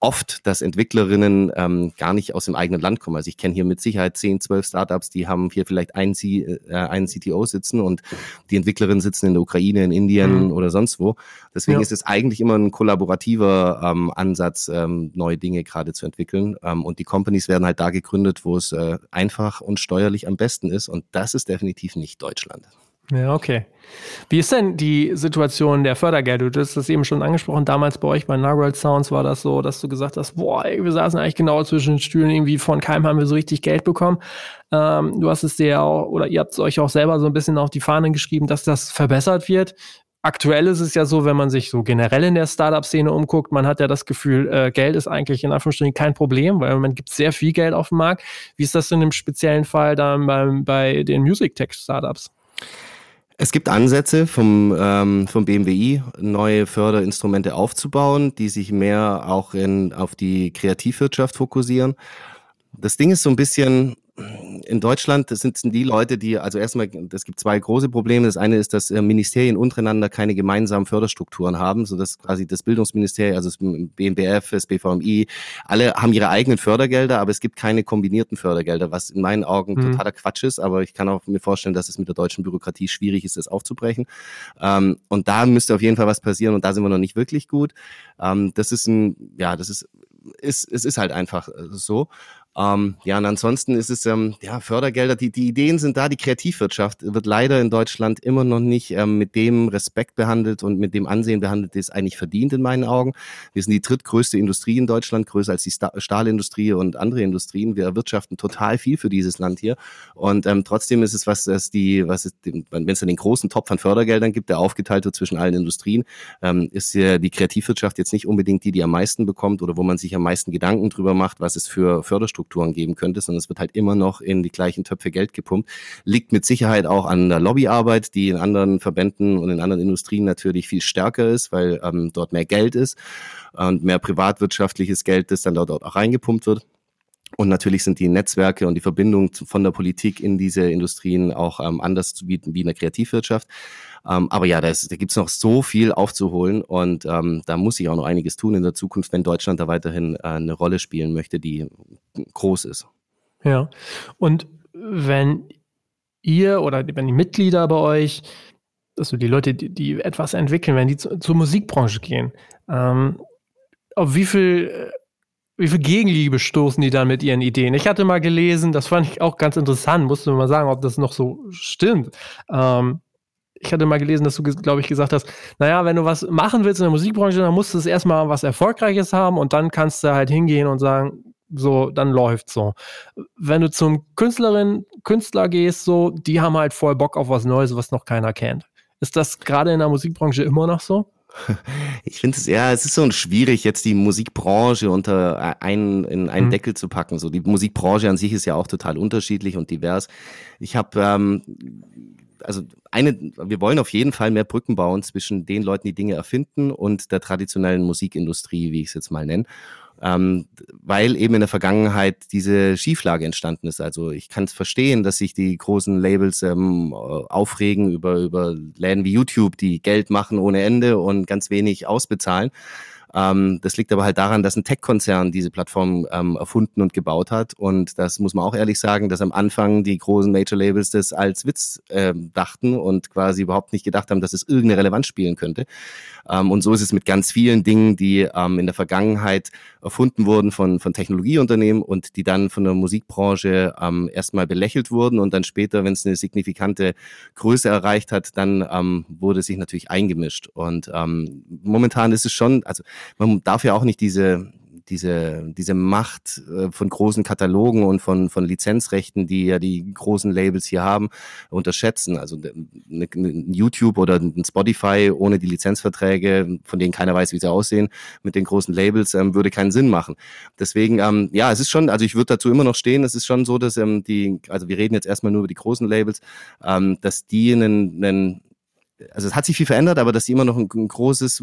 oft, dass Entwicklerinnen ähm, gar nicht aus dem eigenen Land kommen. Also ich kenne hier mit Sicherheit 10, 12 Startups, die haben hier vielleicht einen, C, äh, einen CTO sitzen und die Entwicklerinnen sitzen in der Ukraine, in Indien mhm. oder sonst wo. Deswegen ja. ist es eigentlich immer ein kollaborativer ähm, Ansatz, ähm, neue Dinge gerade zu entwickeln. Ähm, und die Companies werden halt da gegründet, wo es äh, einfach und steuerlich am besten ist. Und das ist definitiv nicht Deutschland. Ja, okay. Wie ist denn die Situation der Fördergelder? Du hast das eben schon angesprochen. Damals bei euch bei Narwhal Sounds war das so, dass du gesagt hast, boah, wir saßen eigentlich genau zwischen den Stühlen. Irgendwie von keinem haben wir so richtig Geld bekommen. Ähm, du hast es dir ja auch, oder ihr habt es euch auch selber so ein bisschen auf die Fahnen geschrieben, dass das verbessert wird. Aktuell ist es ja so, wenn man sich so generell in der Startup-Szene umguckt, man hat ja das Gefühl, äh, Geld ist eigentlich in Anführungsstrichen kein Problem, weil man gibt sehr viel Geld auf dem Markt. Wie ist das in dem speziellen Fall dann beim, bei den Music Tech Startups? Es gibt Ansätze vom, ähm, vom BMWI, neue Förderinstrumente aufzubauen, die sich mehr auch in, auf die Kreativwirtschaft fokussieren. Das Ding ist so ein bisschen, in Deutschland das sind die Leute, die, also erstmal, es gibt zwei große Probleme. Das eine ist, dass äh, Ministerien untereinander keine gemeinsamen Förderstrukturen haben, so dass quasi das Bildungsministerium, also das BMBF, das BVMI, alle haben ihre eigenen Fördergelder, aber es gibt keine kombinierten Fördergelder, was in meinen Augen mhm. totaler Quatsch ist. Aber ich kann auch mir vorstellen, dass es mit der deutschen Bürokratie schwierig ist, das aufzubrechen. Ähm, und da müsste auf jeden Fall was passieren und da sind wir noch nicht wirklich gut. Ähm, das ist ein, ja, das ist ist, es ist halt einfach äh, so. Ähm, ja, und ansonsten ist es, ähm, ja, Fördergelder, die, die Ideen sind da, die Kreativwirtschaft wird leider in Deutschland immer noch nicht ähm, mit dem Respekt behandelt und mit dem Ansehen behandelt, das eigentlich verdient in meinen Augen. Wir sind die drittgrößte Industrie in Deutschland, größer als die Stahlindustrie und andere Industrien. Wir erwirtschaften total viel für dieses Land hier. Und ähm, trotzdem ist es was, das die, was es, wenn es dann den großen Topf an Fördergeldern gibt, der aufgeteilt wird zwischen allen Industrien, ähm, ist ja die Kreativwirtschaft jetzt nicht unbedingt die, die am meisten bekommt oder wo man sich am meisten Gedanken drüber macht, was es für Förderstrukturen Strukturen geben könnte, sondern es wird halt immer noch in die gleichen Töpfe Geld gepumpt. Liegt mit Sicherheit auch an der Lobbyarbeit, die in anderen Verbänden und in anderen Industrien natürlich viel stärker ist, weil ähm, dort mehr Geld ist und mehr privatwirtschaftliches Geld, das dann dort auch reingepumpt wird. Und natürlich sind die Netzwerke und die Verbindung von der Politik in diese Industrien auch ähm, anders wie, wie in der Kreativwirtschaft. Ähm, aber ja, da, da gibt es noch so viel aufzuholen und ähm, da muss sich auch noch einiges tun in der Zukunft, wenn Deutschland da weiterhin äh, eine Rolle spielen möchte, die groß ist. Ja, und wenn ihr oder wenn die Mitglieder bei euch, also die Leute, die, die etwas entwickeln, wenn die zu, zur Musikbranche gehen, ähm, auf wie viel, wie viel Gegenliebe stoßen die dann mit ihren Ideen? Ich hatte mal gelesen, das fand ich auch ganz interessant, musste mal sagen, ob das noch so stimmt. Ähm, ich hatte mal gelesen, dass du, glaube ich, gesagt hast, naja, wenn du was machen willst in der Musikbranche, dann musst du es erstmal was Erfolgreiches haben und dann kannst du halt hingehen und sagen, so, dann läuft so. Wenn du zum Künstlerin, Künstler gehst, so, die haben halt voll Bock auf was Neues, was noch keiner kennt. Ist das gerade in der Musikbranche immer noch so? Ich finde es ja, es ist so schwierig, jetzt die Musikbranche unter einen, in einen mhm. Deckel zu packen. So die Musikbranche an sich ist ja auch total unterschiedlich und divers. Ich habe ähm, also eine, wir wollen auf jeden Fall mehr Brücken bauen zwischen den Leuten, die Dinge erfinden und der traditionellen Musikindustrie, wie ich es jetzt mal nenne ähm, weil eben in der Vergangenheit diese Schieflage entstanden ist. Also ich kann es verstehen, dass sich die großen Labels ähm, aufregen über, über Läden wie YouTube, die Geld machen ohne Ende und ganz wenig ausbezahlen. Ähm, das liegt aber halt daran, dass ein Tech-Konzern diese Plattform ähm, erfunden und gebaut hat. Und das muss man auch ehrlich sagen, dass am Anfang die großen Major-Labels das als Witz ähm, dachten und quasi überhaupt nicht gedacht haben, dass es irgendeine Relevanz spielen könnte. Ähm, und so ist es mit ganz vielen Dingen, die ähm, in der Vergangenheit erfunden wurden von, von Technologieunternehmen und die dann von der Musikbranche ähm, erstmal belächelt wurden und dann später, wenn es eine signifikante Größe erreicht hat, dann ähm, wurde sich natürlich eingemischt. Und ähm, momentan ist es schon, also man darf ja auch nicht diese, diese, diese Macht äh, von großen Katalogen und von, von Lizenzrechten, die ja die großen Labels hier haben, unterschätzen. Also eine, eine YouTube oder ein Spotify ohne die Lizenzverträge, von denen keiner weiß, wie sie aussehen, mit den großen Labels, ähm, würde keinen Sinn machen. Deswegen, ähm, ja, es ist schon, also ich würde dazu immer noch stehen, es ist schon so, dass ähm, die, also wir reden jetzt erstmal nur über die großen Labels, ähm, dass die einen, einen also es hat sich viel verändert, aber dass sie immer noch ein, ein großes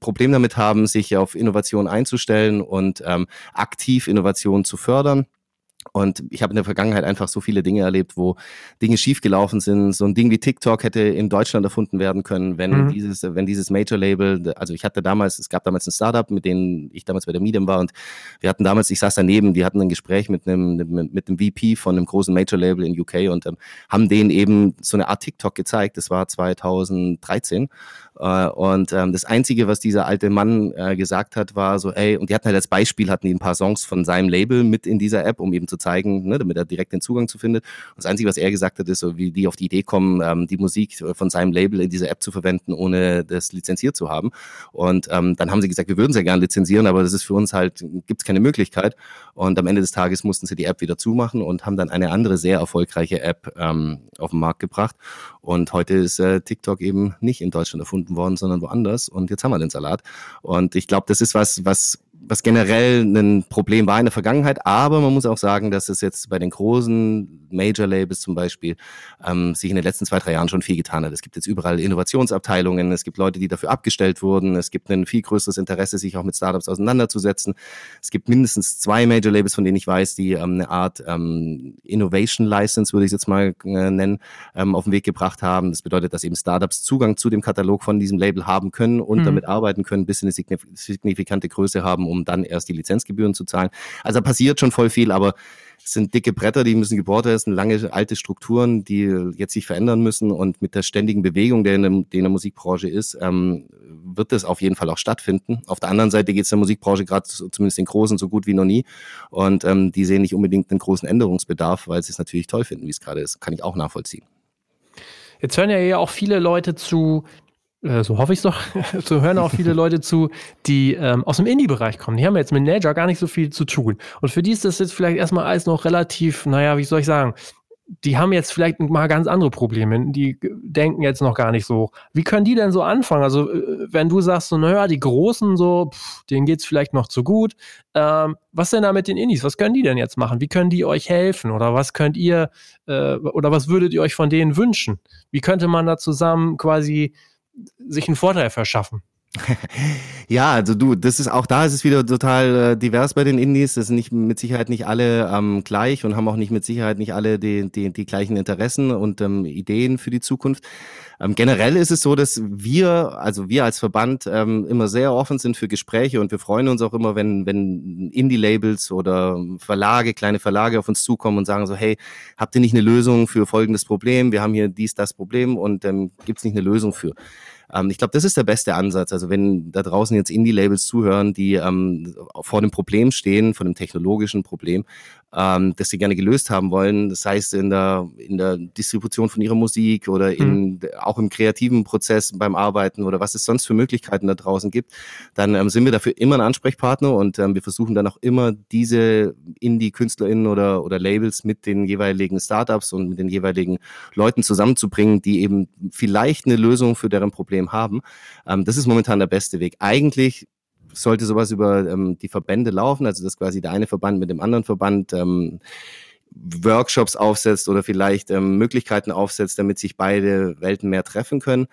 Problem damit haben, sich auf Innovation einzustellen und ähm, aktiv Innovation zu fördern. Und ich habe in der Vergangenheit einfach so viele Dinge erlebt, wo Dinge schiefgelaufen sind. So ein Ding wie TikTok hätte in Deutschland erfunden werden können, wenn mhm. dieses, wenn dieses Major-Label, also ich hatte damals, es gab damals ein Startup, mit dem ich damals bei der Medium war und wir hatten damals, ich saß daneben, die hatten ein Gespräch mit einem, mit, mit einem VP von einem großen Major-Label in UK und ähm, haben denen eben so eine Art TikTok gezeigt. Das war 2013 äh, und ähm, das Einzige, was dieser alte Mann äh, gesagt hat, war so, ey, und die hatten halt als Beispiel, hatten die ein paar Songs von seinem Label mit in dieser App, um eben zu zeigen, ne, damit er direkt den Zugang zu findet. Und das Einzige, was er gesagt hat, ist so, wie die auf die Idee kommen, ähm, die Musik von seinem Label in dieser App zu verwenden, ohne das lizenziert zu haben. Und ähm, dann haben sie gesagt, wir würden sehr gerne lizenzieren, aber das ist für uns halt, gibt es keine Möglichkeit. Und am Ende des Tages mussten sie die App wieder zumachen und haben dann eine andere sehr erfolgreiche App ähm, auf den Markt gebracht. Und heute ist äh, TikTok eben nicht in Deutschland erfunden worden, sondern woanders. Und jetzt haben wir den Salat. Und ich glaube, das ist was, was was generell ein Problem war in der Vergangenheit, aber man muss auch sagen, dass es jetzt bei den großen Major-Labels zum Beispiel ähm, sich in den letzten zwei, drei Jahren schon viel getan hat. Es gibt jetzt überall Innovationsabteilungen, es gibt Leute, die dafür abgestellt wurden, es gibt ein viel größeres Interesse, sich auch mit Startups auseinanderzusetzen. Es gibt mindestens zwei Major-Labels, von denen ich weiß, die ähm, eine Art ähm, Innovation License, würde ich es jetzt mal äh, nennen, ähm, auf den Weg gebracht haben. Das bedeutet, dass eben Startups Zugang zu dem Katalog von diesem Label haben können und mhm. damit arbeiten können, bis sie eine signifikante Größe haben, um dann erst die Lizenzgebühren zu zahlen. Also passiert schon voll viel, aber es sind dicke Bretter, die müssen gebohrt werden, lange alte Strukturen, die jetzt sich verändern müssen und mit der ständigen Bewegung, der in der, die in der Musikbranche ist, ähm, wird das auf jeden Fall auch stattfinden. Auf der anderen Seite geht es der Musikbranche gerade zumindest den Großen so gut wie noch nie und ähm, die sehen nicht unbedingt einen großen Änderungsbedarf, weil sie es natürlich toll finden, wie es gerade ist. Kann ich auch nachvollziehen. Jetzt hören ja auch viele Leute zu, äh, so hoffe ich es doch, so hören auch viele Leute zu, die ähm, aus dem Indie-Bereich kommen. Die haben jetzt mit Nature gar nicht so viel zu tun. Und für die ist das jetzt vielleicht erstmal alles noch relativ, naja, wie soll ich sagen, die haben jetzt vielleicht mal ganz andere Probleme. Die denken jetzt noch gar nicht so. Wie können die denn so anfangen? Also, äh, wenn du sagst, so, naja, die Großen, so, pff, denen geht es vielleicht noch zu gut. Ähm, was denn da mit den Indies? Was können die denn jetzt machen? Wie können die euch helfen? Oder was könnt ihr, äh, oder was würdet ihr euch von denen wünschen? Wie könnte man da zusammen quasi sich einen Vorteil verschaffen? ja, also du, das ist auch da ist es wieder total äh, divers bei den Indies. Das sind nicht mit Sicherheit nicht alle ähm, gleich und haben auch nicht mit Sicherheit nicht alle die, die, die gleichen Interessen und ähm, Ideen für die Zukunft. Ähm, generell ist es so, dass wir, also wir als Verband, ähm, immer sehr offen sind für Gespräche und wir freuen uns auch immer, wenn, wenn Indie-Labels oder Verlage, kleine Verlage auf uns zukommen und sagen so, hey, habt ihr nicht eine Lösung für folgendes Problem? Wir haben hier dies, das Problem und ähm, gibt es nicht eine Lösung für? Ähm, ich glaube, das ist der beste Ansatz. Also wenn da draußen jetzt Indie-Labels zuhören, die ähm, vor dem Problem stehen, vor dem technologischen Problem, ähm, das sie gerne gelöst haben wollen, das heißt in der, in der Distribution von ihrer Musik oder in, mhm. auch im kreativen Prozess beim Arbeiten oder was es sonst für Möglichkeiten da draußen gibt, dann ähm, sind wir dafür immer ein Ansprechpartner und ähm, wir versuchen dann auch immer diese Indie-KünstlerInnen oder, oder Labels mit den jeweiligen Startups und mit den jeweiligen Leuten zusammenzubringen, die eben vielleicht eine Lösung für deren Problem haben. Ähm, das ist momentan der beste Weg. Eigentlich sollte sowas über ähm, die Verbände laufen, also dass quasi der eine Verband mit dem anderen Verband ähm, Workshops aufsetzt oder vielleicht ähm, Möglichkeiten aufsetzt, damit sich beide Welten mehr treffen können.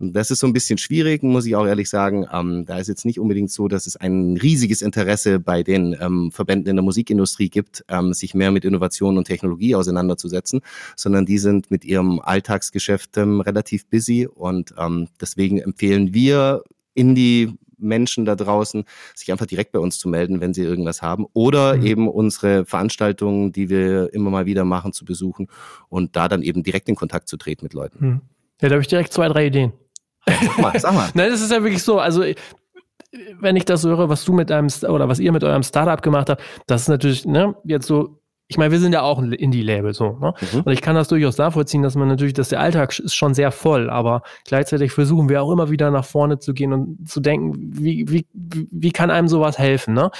Das ist so ein bisschen schwierig, muss ich auch ehrlich sagen. Ähm, da ist jetzt nicht unbedingt so, dass es ein riesiges Interesse bei den ähm, Verbänden in der Musikindustrie gibt, ähm, sich mehr mit Innovation und Technologie auseinanderzusetzen, sondern die sind mit ihrem Alltagsgeschäft ähm, relativ busy und ähm, deswegen empfehlen wir in die Menschen da draußen, sich einfach direkt bei uns zu melden, wenn sie irgendwas haben. Oder mhm. eben unsere Veranstaltungen, die wir immer mal wieder machen, zu besuchen und da dann eben direkt in Kontakt zu treten mit Leuten. Mhm. Ja, da habe ich direkt zwei, drei Ideen. Sag mal, sag mal. Nein, das ist ja wirklich so. Also wenn ich das höre, was du mit deinem oder was ihr mit eurem Startup gemacht habt, das ist natürlich ne, jetzt so ich meine, wir sind ja auch ein Indie-Label so. Ne? Mhm. Und ich kann das durchaus nachvollziehen, dass man natürlich, dass der Alltag ist schon sehr voll, aber gleichzeitig versuchen wir auch immer wieder nach vorne zu gehen und zu denken, wie, wie, wie kann einem sowas helfen? Ne?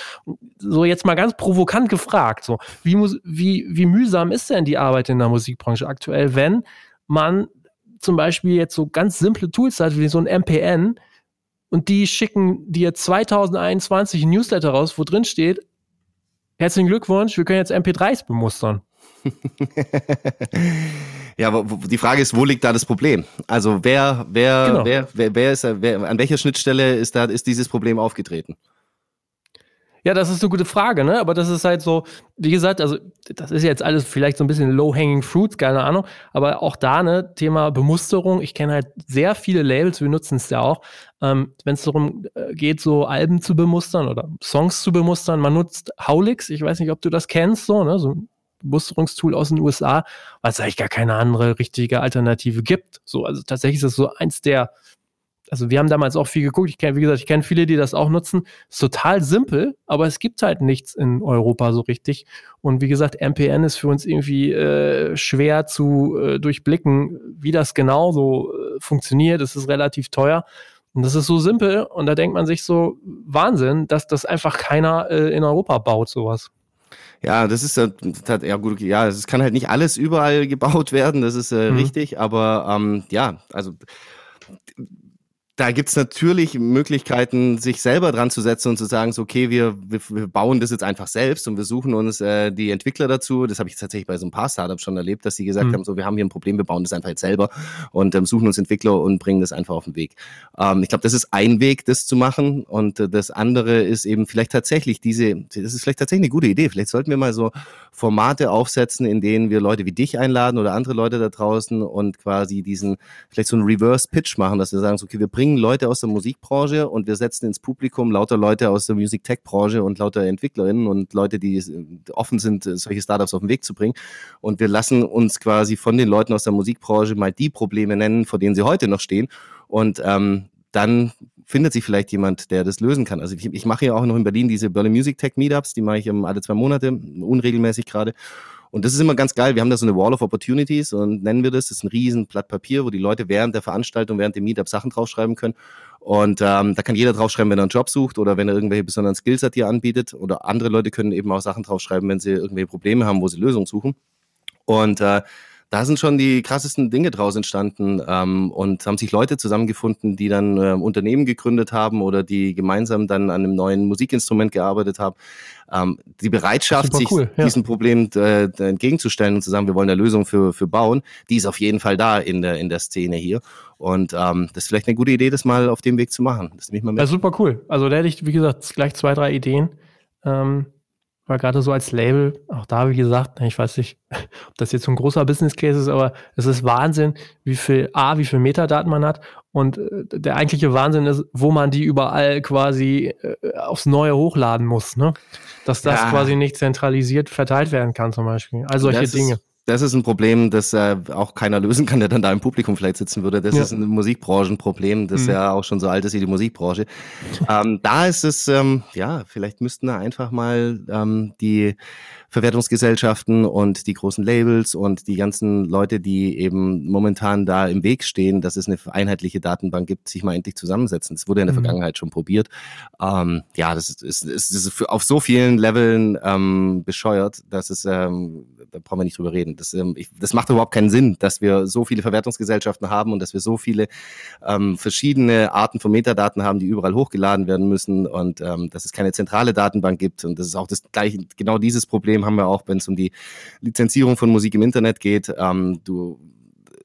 So jetzt mal ganz provokant gefragt, so, wie, muss, wie, wie mühsam ist denn die Arbeit in der Musikbranche aktuell, wenn man zum Beispiel jetzt so ganz simple Tools hat, wie so ein MPN, und die schicken dir 2021 ein Newsletter raus, wo drin steht, Herzlichen Glückwunsch, wir können jetzt MP3s bemustern. ja, aber die Frage ist, wo liegt da das Problem? Also wer, wer, genau. wer, wer, wer ist, wer, an welcher Schnittstelle ist da, ist dieses Problem aufgetreten? Ja, das ist eine gute Frage, ne? Aber das ist halt so, wie gesagt, also das ist jetzt alles vielleicht so ein bisschen low-hanging fruits, keine Ahnung. Aber auch da, ne, Thema Bemusterung. Ich kenne halt sehr viele Labels, wir nutzen es ja auch, ähm, wenn es darum äh, geht, so Alben zu bemustern oder Songs zu bemustern. Man nutzt Howlix, ich weiß nicht, ob du das kennst, so, ne? So ein Bemusterungstool aus den USA, weil es eigentlich gar keine andere richtige Alternative gibt. So, also tatsächlich ist es so eins der also wir haben damals auch viel geguckt. Ich kenne, wie gesagt, ich kenne viele, die das auch nutzen. Ist total simpel, aber es gibt halt nichts in Europa so richtig. Und wie gesagt, MPN ist für uns irgendwie äh, schwer zu äh, durchblicken, wie das genau so äh, funktioniert. Es ist relativ teuer. Und das ist so simpel. Und da denkt man sich so, Wahnsinn, dass das einfach keiner äh, in Europa baut, sowas. Ja, das ist ja gut, ja, es kann halt nicht alles überall gebaut werden, das ist äh, mhm. richtig, aber ähm, ja, also da gibt's natürlich Möglichkeiten, sich selber dran zu setzen und zu sagen, so, okay, wir, wir, wir bauen das jetzt einfach selbst und wir suchen uns äh, die Entwickler dazu. Das habe ich tatsächlich bei so ein paar Startups schon erlebt, dass sie gesagt mhm. haben, so, wir haben hier ein Problem, wir bauen das einfach jetzt selber und ähm, suchen uns Entwickler und bringen das einfach auf den Weg. Ähm, ich glaube, das ist ein Weg, das zu machen und äh, das andere ist eben vielleicht tatsächlich diese, das ist vielleicht tatsächlich eine gute Idee. Vielleicht sollten wir mal so Formate aufsetzen, in denen wir Leute wie dich einladen oder andere Leute da draußen und quasi diesen, vielleicht so einen Reverse-Pitch machen, dass wir sagen, so, okay, wir bringen bringen Leute aus der Musikbranche und wir setzen ins Publikum lauter Leute aus der Music Tech Branche und lauter Entwicklerinnen und Leute, die offen sind, solche Startups auf den Weg zu bringen. Und wir lassen uns quasi von den Leuten aus der Musikbranche mal die Probleme nennen, vor denen sie heute noch stehen. Und ähm, dann findet sich vielleicht jemand, der das lösen kann. Also ich, ich mache ja auch noch in Berlin diese Berlin Music Tech Meetups, die mache ich alle zwei Monate, unregelmäßig gerade. Und das ist immer ganz geil. Wir haben da so eine Wall of Opportunities und nennen wir das. Das ist ein riesen Blatt Papier, wo die Leute während der Veranstaltung, während dem Meetup Sachen draufschreiben können. Und ähm, da kann jeder draufschreiben, wenn er einen Job sucht oder wenn er irgendwelche besonderen Skills hat, die er anbietet. Oder andere Leute können eben auch Sachen draufschreiben, wenn sie irgendwelche Probleme haben, wo sie Lösungen suchen. Und äh, da sind schon die krassesten Dinge draus entstanden ähm, und haben sich Leute zusammengefunden, die dann äh, Unternehmen gegründet haben oder die gemeinsam dann an einem neuen Musikinstrument gearbeitet haben. Ähm, die Bereitschaft, sich cool, ja. diesem Problem äh, entgegenzustellen und zu sagen, wir wollen eine Lösung für, für bauen, die ist auf jeden Fall da in der, in der Szene hier. Und ähm, das ist vielleicht eine gute Idee, das mal auf dem Weg zu machen. Das nehme ich mal mit. Ja, super cool. Also da hätte ich, wie gesagt, gleich zwei, drei Ideen. Ähm, weil gerade so als Label, auch da, wie gesagt, ich weiß nicht, ob das jetzt so ein großer Business Case ist, aber es ist Wahnsinn, wie viel A, wie viel Metadaten man hat. Und äh, der eigentliche Wahnsinn ist, wo man die überall quasi äh, aufs Neue hochladen muss, ne? Dass das ja. quasi nicht zentralisiert verteilt werden kann, zum Beispiel. Also solche das Dinge. Ist, das ist ein Problem, das äh, auch keiner lösen kann, der dann da im Publikum vielleicht sitzen würde. Das ja. ist ein Musikbranchenproblem, das mhm. ja auch schon so alt ist wie die Musikbranche. ähm, da ist es, ähm, ja, vielleicht müssten da einfach mal ähm, die Verwertungsgesellschaften und die großen Labels und die ganzen Leute, die eben momentan da im Weg stehen, dass es eine einheitliche Datenbank gibt, sich mal endlich zusammensetzen. Das wurde in der mhm. Vergangenheit schon probiert. Ähm, ja, das ist, ist, ist, ist auf so vielen Leveln ähm, bescheuert, dass es, ähm, da brauchen wir nicht drüber reden. Das, ähm, ich, das macht überhaupt keinen Sinn, dass wir so viele Verwertungsgesellschaften haben und dass wir so viele ähm, verschiedene Arten von Metadaten haben, die überall hochgeladen werden müssen und ähm, dass es keine zentrale Datenbank gibt. Und das ist auch das gleiche, genau dieses Problem haben wir auch, wenn es um die Lizenzierung von Musik im Internet geht. Ähm, du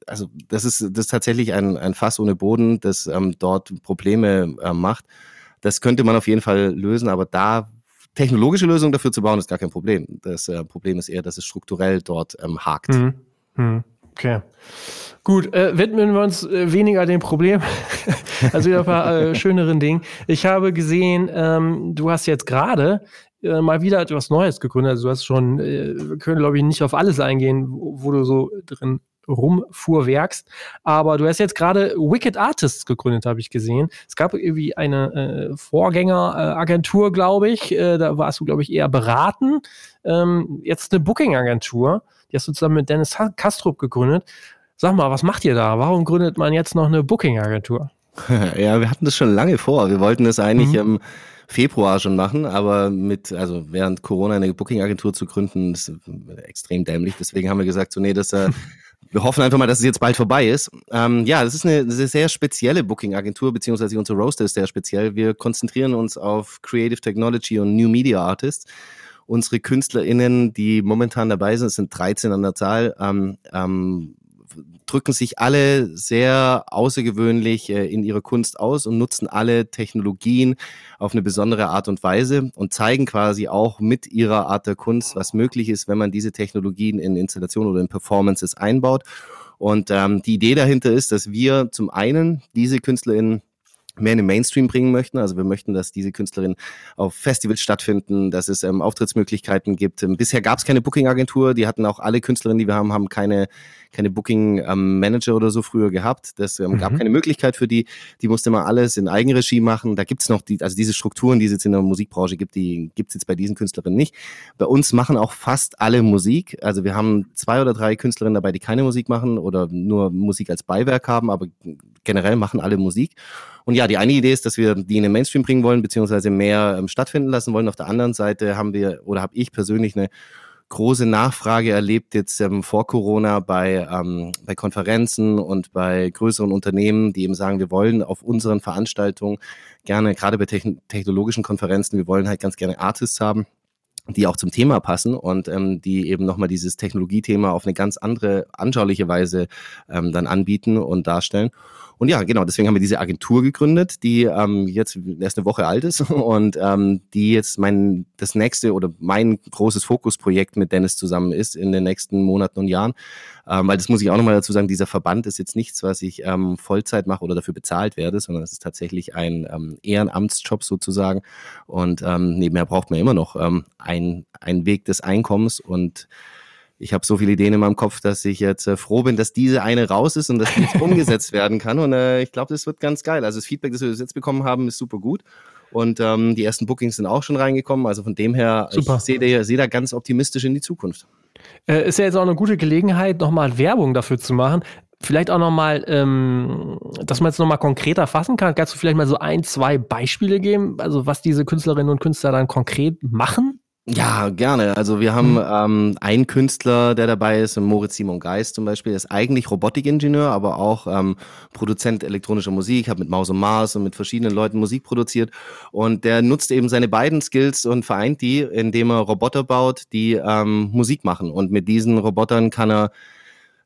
also das ist, das ist tatsächlich ein, ein Fass ohne Boden, das ähm, dort Probleme äh, macht. Das könnte man auf jeden Fall lösen, aber da technologische Lösungen dafür zu bauen, ist gar kein Problem. Das äh, Problem ist eher, dass es strukturell dort ähm, hakt. Mhm. Mhm. Okay. Gut, äh, widmen wir uns äh, weniger dem Problem, also wieder ein paar äh, schöneren Dingen. Ich habe gesehen, ähm, du hast jetzt gerade äh, mal wieder etwas Neues gegründet. Also du hast schon, äh, wir können glaube ich nicht auf alles eingehen, wo, wo du so drin rumfuhrwerkst. Aber du hast jetzt gerade Wicked Artists gegründet, habe ich gesehen. Es gab irgendwie eine äh, Vorgängeragentur, glaube ich. Äh, da warst du, glaube ich, eher beraten. Ähm, jetzt eine Booking-Agentur. Die hast du zusammen mit Dennis Kastrup gegründet. Sag mal, was macht ihr da? Warum gründet man jetzt noch eine Booking-Agentur? Ja, wir hatten das schon lange vor. Wir wollten das eigentlich mhm. im Februar schon machen, aber mit, also während Corona eine Booking-Agentur zu gründen, ist extrem dämlich. Deswegen haben wir gesagt, so, nee, das, äh, wir hoffen einfach mal, dass es jetzt bald vorbei ist. Ähm, ja, das ist eine, eine sehr spezielle Booking-Agentur, beziehungsweise unser Roaster ist sehr speziell. Wir konzentrieren uns auf Creative Technology und New Media Artists. Unsere KünstlerInnen, die momentan dabei sind, sind 13 an der Zahl, ähm, ähm, drücken sich alle sehr außergewöhnlich äh, in ihrer Kunst aus und nutzen alle Technologien auf eine besondere Art und Weise und zeigen quasi auch mit ihrer Art der Kunst, was möglich ist, wenn man diese Technologien in Installationen oder in Performances einbaut. Und ähm, die Idee dahinter ist, dass wir zum einen diese KünstlerInnen mehr in den Mainstream bringen möchten. Also wir möchten, dass diese Künstlerinnen auf Festivals stattfinden, dass es ähm, Auftrittsmöglichkeiten gibt. Ähm, bisher gab es keine Booking-Agentur. Die hatten auch alle Künstlerinnen, die wir haben, haben keine keine Booking-Manager ähm, oder so früher gehabt. Das ähm, mhm. gab keine Möglichkeit für die. Die musste man alles in Eigenregie machen. Da gibt's noch die, also diese Strukturen, die es jetzt in der Musikbranche gibt, die gibt's jetzt bei diesen Künstlerinnen nicht. Bei uns machen auch fast alle Musik. Also wir haben zwei oder drei Künstlerinnen dabei, die keine Musik machen oder nur Musik als Beiwerk haben, aber generell machen alle Musik. Und ja, die eine Idee ist, dass wir die in den Mainstream bringen wollen, beziehungsweise mehr ähm, stattfinden lassen wollen. Auf der anderen Seite haben wir oder habe ich persönlich eine große Nachfrage erlebt jetzt ähm, vor Corona bei, ähm, bei Konferenzen und bei größeren Unternehmen, die eben sagen, wir wollen auf unseren Veranstaltungen gerne, gerade bei technologischen Konferenzen, wir wollen halt ganz gerne Artists haben die auch zum Thema passen und ähm, die eben nochmal dieses Technologiethema auf eine ganz andere, anschauliche Weise ähm, dann anbieten und darstellen. Und ja, genau, deswegen haben wir diese Agentur gegründet, die ähm, jetzt erst eine Woche alt ist und ähm, die jetzt mein das nächste oder mein großes Fokusprojekt mit Dennis zusammen ist in den nächsten Monaten und Jahren. Ähm, weil das muss ich auch nochmal dazu sagen, dieser Verband ist jetzt nichts, was ich ähm, Vollzeit mache oder dafür bezahlt werde, sondern es ist tatsächlich ein ähm, Ehrenamtsjob sozusagen. Und ähm, nebenher braucht man immer noch ähm, ein, ein Weg des Einkommens und ich habe so viele Ideen in meinem Kopf, dass ich jetzt äh, froh bin, dass diese eine raus ist und dass die jetzt umgesetzt werden kann. Und äh, ich glaube, das wird ganz geil. Also das Feedback, das wir bis jetzt bekommen haben, ist super gut. Und ähm, die ersten Bookings sind auch schon reingekommen. Also von dem her, Super. ich sehe seh da ganz optimistisch in die Zukunft. Äh, ist ja jetzt auch eine gute Gelegenheit, nochmal Werbung dafür zu machen. Vielleicht auch nochmal, ähm, dass man es nochmal konkreter fassen kann. Kannst du vielleicht mal so ein, zwei Beispiele geben, also was diese Künstlerinnen und Künstler dann konkret machen? Ja, gerne. Also wir haben mhm. ähm, einen Künstler, der dabei ist, Moritz Simon Geist zum Beispiel, der ist eigentlich Robotikingenieur, aber auch ähm, Produzent elektronischer Musik, hat mit Maus und Mars und mit verschiedenen Leuten Musik produziert und der nutzt eben seine beiden Skills und vereint die, indem er Roboter baut, die ähm, Musik machen und mit diesen Robotern kann er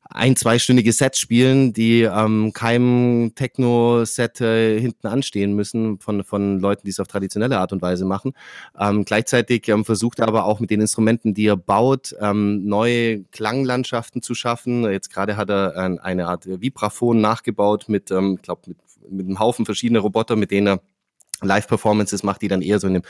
ein, zweistündige Sets spielen, die ähm, keinem Techno-Set äh, hinten anstehen müssen von, von Leuten, die es auf traditionelle Art und Weise machen. Ähm, gleichzeitig ähm, versucht er aber auch mit den Instrumenten, die er baut, ähm, neue Klanglandschaften zu schaffen. Jetzt gerade hat er äh, eine Art Vibraphon nachgebaut mit, ähm, ich glaube, mit, mit einem Haufen verschiedener Roboter, mit denen er Live-Performances macht, die dann eher so in dem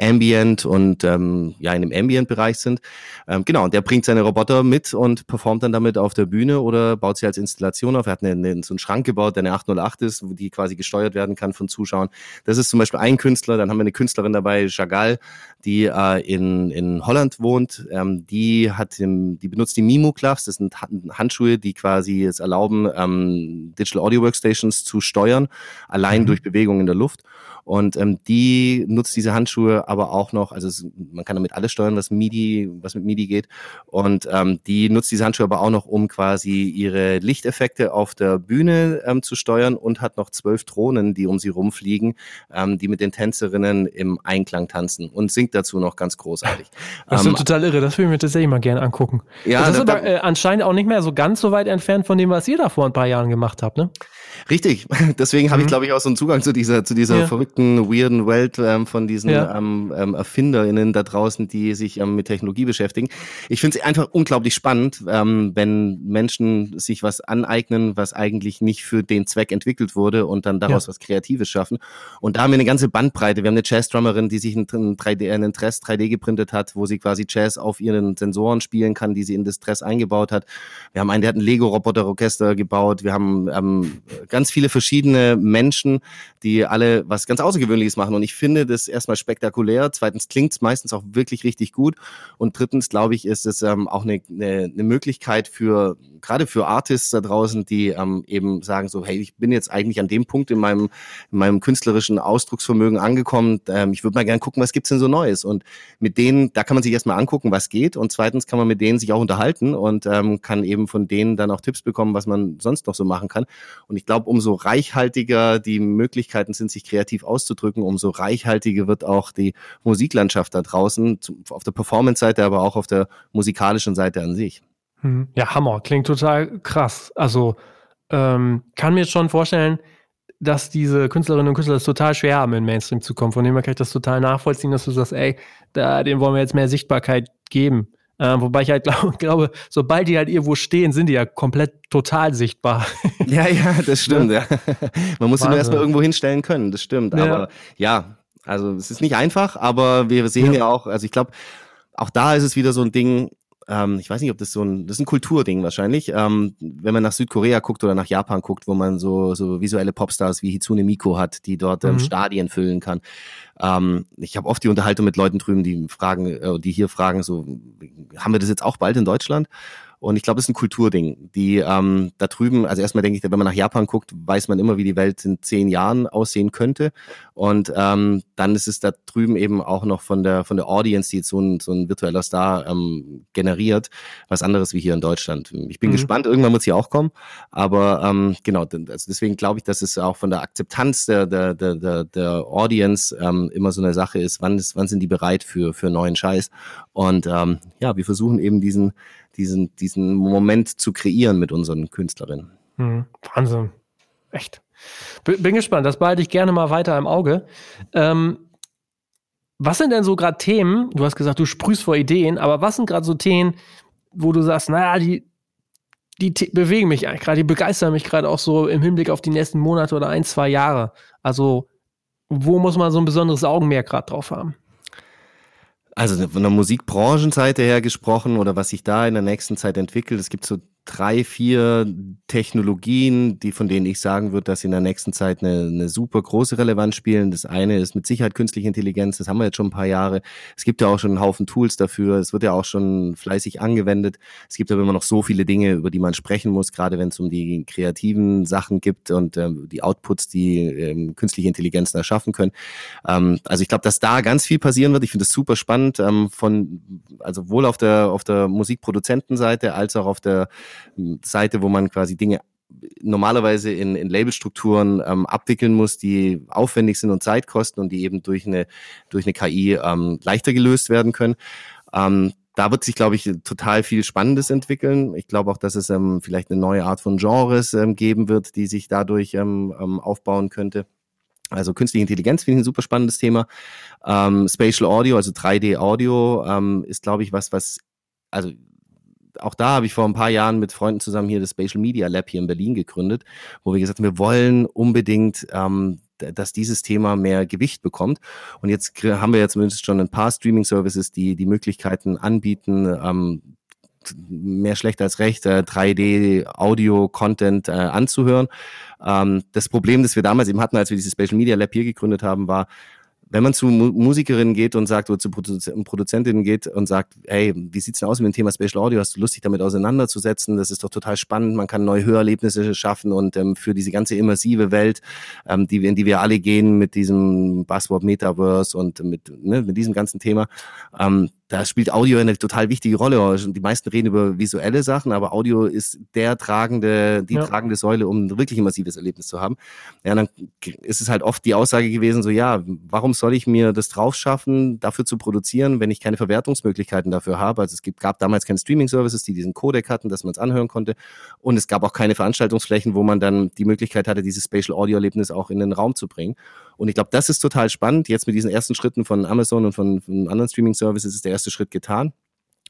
Ambient und ähm, ja in dem Ambient-Bereich sind. Ähm, genau, und der bringt seine Roboter mit und performt dann damit auf der Bühne oder baut sie als Installation auf. Er hat eine, eine, so einen Schrank gebaut, der eine 808 ist, wo die quasi gesteuert werden kann von Zuschauern. Das ist zum Beispiel ein Künstler. Dann haben wir eine Künstlerin dabei, Chagall, die äh, in, in Holland wohnt. Ähm, die hat, im, die benutzt die Mimo Gloves. Das sind Handschuhe, die quasi es erlauben, ähm, Digital Audio Workstations zu steuern, allein mhm. durch Bewegung in der Luft. Und ähm, die nutzt diese Handschuhe aber auch noch, also es, man kann damit alles steuern, was MIDI, was mit MIDI geht. Und ähm, die nutzt diese Handschuhe aber auch noch, um quasi ihre Lichteffekte auf der Bühne ähm, zu steuern und hat noch zwölf Drohnen, die um sie rumfliegen, ähm, die mit den Tänzerinnen im Einklang tanzen und singt dazu noch ganz großartig. Das ist ähm, total irre, das würde ich mir tatsächlich mal gerne angucken. Ja, das, das ist aber äh, anscheinend auch nicht mehr so ganz so weit entfernt von dem, was ihr da vor ein paar Jahren gemacht habt, ne? Richtig, deswegen habe mhm. ich, glaube ich, auch so einen Zugang zu dieser, zu dieser ja. verrückten, weirden Welt ähm, von diesen ja. ähm, ähm, ErfinderInnen da draußen, die sich ähm, mit Technologie beschäftigen. Ich finde es einfach unglaublich spannend, ähm, wenn Menschen sich was aneignen, was eigentlich nicht für den Zweck entwickelt wurde und dann daraus ja. was Kreatives schaffen. Und da haben wir eine ganze Bandbreite. Wir haben eine Jazz-Drummerin, die sich einen, 3D, einen Dress 3D geprintet hat, wo sie quasi Jazz auf ihren Sensoren spielen kann, die sie in das Dress eingebaut hat. Wir haben einen, der hat ein Lego-Roboter-Orchester gebaut. Wir haben ähm, ganz viele verschiedene Menschen, die alle was ganz Außergewöhnliches machen. Und ich finde das erstmal spektakulär. Zweitens klingt es meistens auch wirklich richtig gut. Und drittens, glaube ich, ist es ähm, auch eine, eine, eine Möglichkeit für, gerade für Artists da draußen, die ähm, eben sagen so, hey, ich bin jetzt eigentlich an dem Punkt in meinem, in meinem künstlerischen Ausdrucksvermögen angekommen. Ähm, ich würde mal gerne gucken, was gibt's denn so Neues? Und mit denen, da kann man sich erstmal angucken, was geht. Und zweitens kann man mit denen sich auch unterhalten und ähm, kann eben von denen dann auch Tipps bekommen, was man sonst noch so machen kann. Und ich glaube, umso reichhaltiger die Möglichkeiten sind, sich kreativ auszudrücken, umso reichhaltiger wird auch die Musiklandschaft da draußen, auf der Performance-Seite, aber auch auf der musikalischen Seite an sich. Hm. Ja, Hammer. Klingt total krass. Also ähm, kann mir schon vorstellen, dass diese Künstlerinnen und Künstler es total schwer haben, in den Mainstream zu kommen. Von dem her kann ich das total nachvollziehen, dass du sagst, ey, da, dem wollen wir jetzt mehr Sichtbarkeit geben. Äh, wobei ich halt glaub, glaube, sobald die halt irgendwo stehen, sind die ja komplett total sichtbar. ja, ja, das stimmt. Ja. Man muss sie nur erstmal irgendwo hinstellen können, das stimmt. Ja. Aber ja, also es ist nicht einfach, aber wir sehen ja, ja auch, also ich glaube, auch da ist es wieder so ein Ding, ähm, ich weiß nicht, ob das so ein, das ist ein Kulturding wahrscheinlich. Ähm, wenn man nach Südkorea guckt oder nach Japan guckt, wo man so, so visuelle Popstars wie Hitsune Miko hat, die dort ähm, mhm. Stadien füllen kann. Ähm, ich habe oft die Unterhaltung mit Leuten drüben, die fragen, äh, die hier fragen, so, haben wir das jetzt auch bald in Deutschland? Und ich glaube, das ist ein Kulturding. Die ähm, da drüben, also erstmal denke ich, wenn man nach Japan guckt, weiß man immer, wie die Welt in zehn Jahren aussehen könnte. Und ähm, dann ist es da drüben eben auch noch von der von der Audience, die jetzt so ein, so ein virtueller Star ähm, generiert, was anderes wie hier in Deutschland. Ich bin mhm. gespannt, irgendwann wird es hier auch kommen. Aber ähm, genau, also deswegen glaube ich, dass es auch von der Akzeptanz der, der, der, der, der Audience ähm, immer so eine Sache ist, wann, ist, wann sind die bereit für, für neuen Scheiß. Und ähm, ja, wir versuchen eben diesen diesen, diesen Moment zu kreieren mit unseren Künstlerinnen. Hm, Wahnsinn. Echt. Bin gespannt, das behalte ich gerne mal weiter im Auge. Ähm, was sind denn so gerade Themen? Du hast gesagt, du sprühst vor Ideen, aber was sind gerade so Themen, wo du sagst, naja, die, die bewegen mich eigentlich gerade, die begeistern mich gerade auch so im Hinblick auf die nächsten Monate oder ein, zwei Jahre. Also, wo muss man so ein besonderes Augenmerk gerade drauf haben? Also von der Musikbranchenseite her gesprochen oder was sich da in der nächsten Zeit entwickelt, es gibt so drei, vier Technologien, die von denen ich sagen würde, dass sie in der nächsten Zeit eine, eine super große Relevanz spielen. Das eine ist mit Sicherheit künstliche Intelligenz, das haben wir jetzt schon ein paar Jahre. Es gibt ja auch schon einen Haufen Tools dafür, es wird ja auch schon fleißig angewendet. Es gibt aber immer noch so viele Dinge, über die man sprechen muss, gerade wenn es um die kreativen Sachen gibt und ähm, die Outputs, die ähm, künstliche Intelligenz erschaffen können. Ähm, also ich glaube, dass da ganz viel passieren wird. Ich finde das super spannend, ähm, von also wohl auf der auf der Musikproduzentenseite als auch auf der Seite, wo man quasi Dinge normalerweise in, in Labelstrukturen ähm, abwickeln muss, die aufwendig sind und Zeit kosten und die eben durch eine, durch eine KI ähm, leichter gelöst werden können. Ähm, da wird sich, glaube ich, total viel Spannendes entwickeln. Ich glaube auch, dass es ähm, vielleicht eine neue Art von Genres ähm, geben wird, die sich dadurch ähm, ähm, aufbauen könnte. Also künstliche Intelligenz finde ich ein super spannendes Thema. Ähm, Spatial Audio, also 3D Audio, ähm, ist, glaube ich, was, was, also auch da habe ich vor ein paar Jahren mit Freunden zusammen hier das Spatial Media Lab hier in Berlin gegründet, wo wir gesagt haben, wir wollen unbedingt ähm, dass dieses Thema mehr Gewicht bekommt. Und jetzt haben wir jetzt zumindest schon ein paar Streaming-Services, die die Möglichkeiten anbieten, ähm, mehr schlecht als recht, äh, 3D-Audio-Content äh, anzuhören. Ähm, das Problem, das wir damals eben hatten, als wir dieses Spatial Media Lab hier gegründet haben, war, wenn man zu Musikerinnen geht und sagt, oder zu Produzentinnen geht und sagt, hey, wie sieht's denn aus mit dem Thema Spatial Audio? Hast du Lust, dich damit auseinanderzusetzen? Das ist doch total spannend. Man kann neue Hörerlebnisse schaffen und ähm, für diese ganze immersive Welt, ähm, die, in die wir alle gehen mit diesem Buzzword Metaverse und mit, ne, mit diesem ganzen Thema, ähm, da spielt Audio eine total wichtige Rolle. Die meisten reden über visuelle Sachen, aber Audio ist der tragende, die ja. tragende Säule, um ein wirklich immersives Erlebnis zu haben. Ja, dann ist es halt oft die Aussage gewesen, so ja, warum soll ich mir das drauf schaffen, dafür zu produzieren, wenn ich keine Verwertungsmöglichkeiten dafür habe? Also es gibt, gab damals keine Streaming-Services, die diesen Codec hatten, dass man es anhören konnte. Und es gab auch keine Veranstaltungsflächen, wo man dann die Möglichkeit hatte, dieses Spatial Audio-Erlebnis auch in den Raum zu bringen. Und ich glaube, das ist total spannend. Jetzt mit diesen ersten Schritten von Amazon und von, von anderen Streaming-Services ist der erste Schritt getan.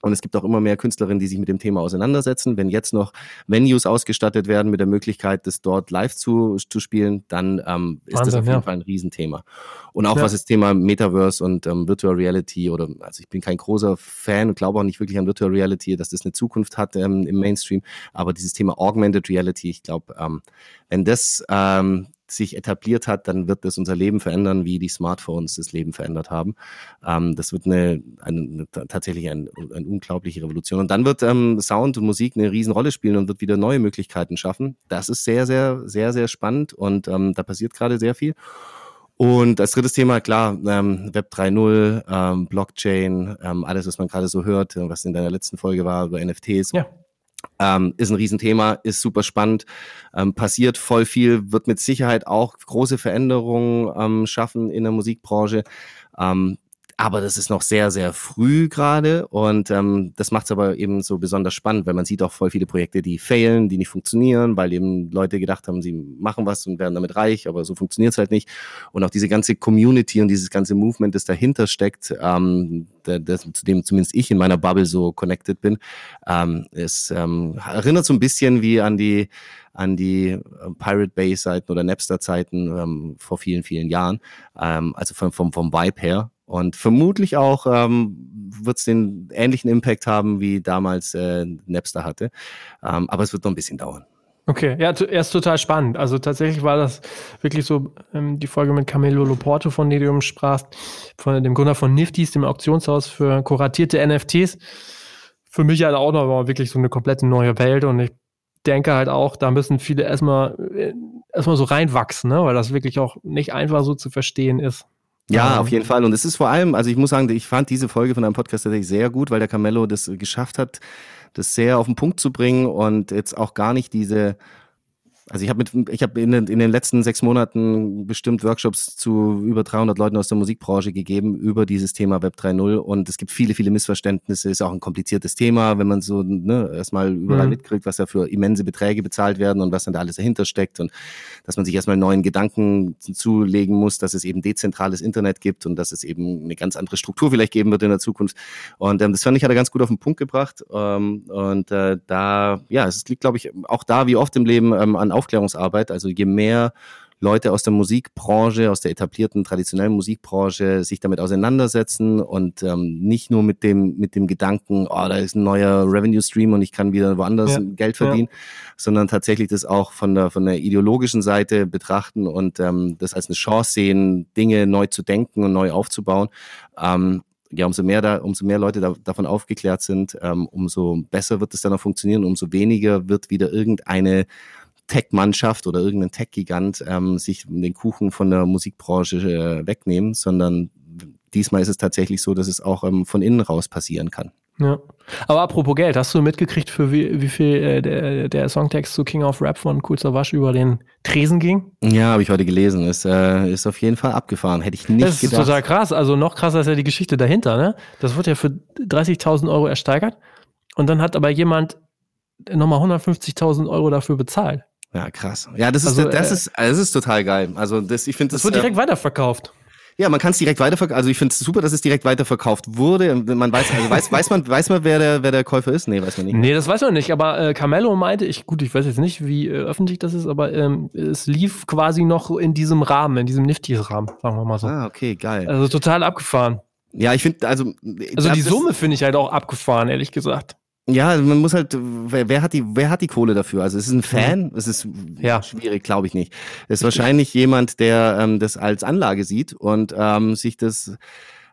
Und es gibt auch immer mehr Künstlerinnen, die sich mit dem Thema auseinandersetzen. Wenn jetzt noch Venues ausgestattet werden mit der Möglichkeit, das dort live zu, zu spielen, dann ähm, ist Wahnsinn, das auf jeden ja. Fall ein Riesenthema. Und auch ja. was das Thema Metaverse und ähm, Virtual Reality oder, also ich bin kein großer Fan und glaube auch nicht wirklich an Virtual Reality, dass das eine Zukunft hat ähm, im Mainstream. Aber dieses Thema Augmented Reality, ich glaube, ähm, wenn das ähm, sich etabliert hat, dann wird das unser Leben verändern, wie die Smartphones das Leben verändert haben. Ähm, das wird eine, eine, tatsächlich ein, eine unglaubliche Revolution. Und dann wird ähm, Sound und Musik eine Riesenrolle spielen und wird wieder neue Möglichkeiten schaffen. Das ist sehr, sehr, sehr, sehr spannend und ähm, da passiert gerade sehr viel. Und als drittes Thema, klar, ähm, Web 3.0, ähm, Blockchain, ähm, alles, was man gerade so hört, was in deiner letzten Folge war über NFTs. Ja. Ähm, ist ein Riesenthema, ist super spannend, ähm, passiert voll viel, wird mit Sicherheit auch große Veränderungen ähm, schaffen in der Musikbranche. Ähm, aber das ist noch sehr, sehr früh gerade und ähm, das macht es aber eben so besonders spannend, weil man sieht auch voll viele Projekte, die failen, die nicht funktionieren, weil eben Leute gedacht haben, sie machen was und werden damit reich, aber so funktioniert es halt nicht. Und auch diese ganze Community und dieses ganze Movement, das dahinter steckt, ähm, das, zu dem zumindest ich in meiner Bubble so connected bin, ähm, es ähm, erinnert so ein bisschen wie an die an die äh, Pirate Bay Zeiten oder Napster Zeiten ähm, vor vielen, vielen Jahren. Ähm, also vom, vom, vom Vibe her. Und vermutlich auch ähm, wird es den ähnlichen Impact haben, wie damals äh, Napster hatte. Ähm, aber es wird noch ein bisschen dauern. Okay, ja, er ist total spannend. Also tatsächlich war das wirklich so ähm, die Folge mit Camilo Loporto, von dem du sprachst, von dem Gründer von Nifty's, dem Auktionshaus für kuratierte NFTs. Für mich halt auch noch wirklich so eine komplette neue Welt und ich denke halt auch, da müssen viele erstmal äh, erstmal so reinwachsen, ne? weil das wirklich auch nicht einfach so zu verstehen ist. Ja, auf jeden Fall. Und es ist vor allem, also ich muss sagen, ich fand diese Folge von einem Podcast tatsächlich sehr gut, weil der Camello das geschafft hat, das sehr auf den Punkt zu bringen und jetzt auch gar nicht diese also ich habe mit, ich habe in, den, in den letzten sechs Monaten bestimmt Workshops zu über 300 Leuten aus der Musikbranche gegeben über dieses Thema Web 3.0 und es gibt viele, viele Missverständnisse. Ist auch ein kompliziertes Thema, wenn man so ne, erstmal überall mhm. mitkriegt, was da für immense Beträge bezahlt werden und was dann da alles dahinter steckt und dass man sich erstmal neuen Gedanken zulegen muss, dass es eben dezentrales Internet gibt und dass es eben eine ganz andere Struktur vielleicht geben wird in der Zukunft. Und ähm, das fand ich hat er ganz gut auf den Punkt gebracht ähm, und äh, da ja, es liegt glaube ich auch da wie oft im Leben ähm, an Aufklärungsarbeit. Also je mehr Leute aus der Musikbranche, aus der etablierten traditionellen Musikbranche sich damit auseinandersetzen und ähm, nicht nur mit dem mit dem Gedanken, oh, da ist ein neuer Revenue Stream und ich kann wieder woanders ja. Geld verdienen, ja. sondern tatsächlich das auch von der von der ideologischen Seite betrachten und ähm, das als eine Chance sehen, Dinge neu zu denken und neu aufzubauen. Ähm, ja, umso mehr da, umso mehr Leute da, davon aufgeklärt sind, ähm, umso besser wird es dann auch funktionieren, umso weniger wird wieder irgendeine Tech-Mannschaft oder irgendein Tech-Gigant ähm, sich den Kuchen von der Musikbranche äh, wegnehmen, sondern diesmal ist es tatsächlich so, dass es auch ähm, von innen raus passieren kann. Ja. Aber apropos Geld, hast du mitgekriegt, für wie, wie viel äh, der, der, Songtext zu King of Rap von Cool Savage über den Tresen ging? Ja, habe ich heute gelesen. Ist, äh, ist auf jeden Fall abgefahren. Hätte ich nicht das gedacht. Das ist total krass. Also noch krasser ist ja die Geschichte dahinter. Ne? Das wird ja für 30.000 Euro ersteigert. Und dann hat aber jemand nochmal 150.000 Euro dafür bezahlt. Ja, krass. Ja, das ist, also, das, äh, ist, das ist total geil. Also das, ich finde das, das wird direkt äh, weiterverkauft. Ja, man kann es direkt weiterverkaufen. Also ich finde es super, dass es direkt weiterverkauft wurde. Man weiß, also weiß, weiß man, weiß man, wer der, wer der Käufer ist? Nee, weiß man nicht. Nee, das weiß man nicht. Aber äh, Carmelo meinte, ich, gut, ich weiß jetzt nicht, wie äh, öffentlich das ist, aber ähm, es lief quasi noch in diesem Rahmen, in diesem Nifty-Rahmen, sagen wir mal so. Ah, okay, geil. Also total abgefahren. Ja, ich finde, also. Also die Summe finde ich halt auch abgefahren, ehrlich gesagt. Ja, also man muss halt, wer, wer, hat die, wer hat die Kohle dafür? Also es ist ein Fan, es ist ja. schwierig, glaube ich nicht. Es ist wahrscheinlich jemand, der ähm, das als Anlage sieht und ähm, sich das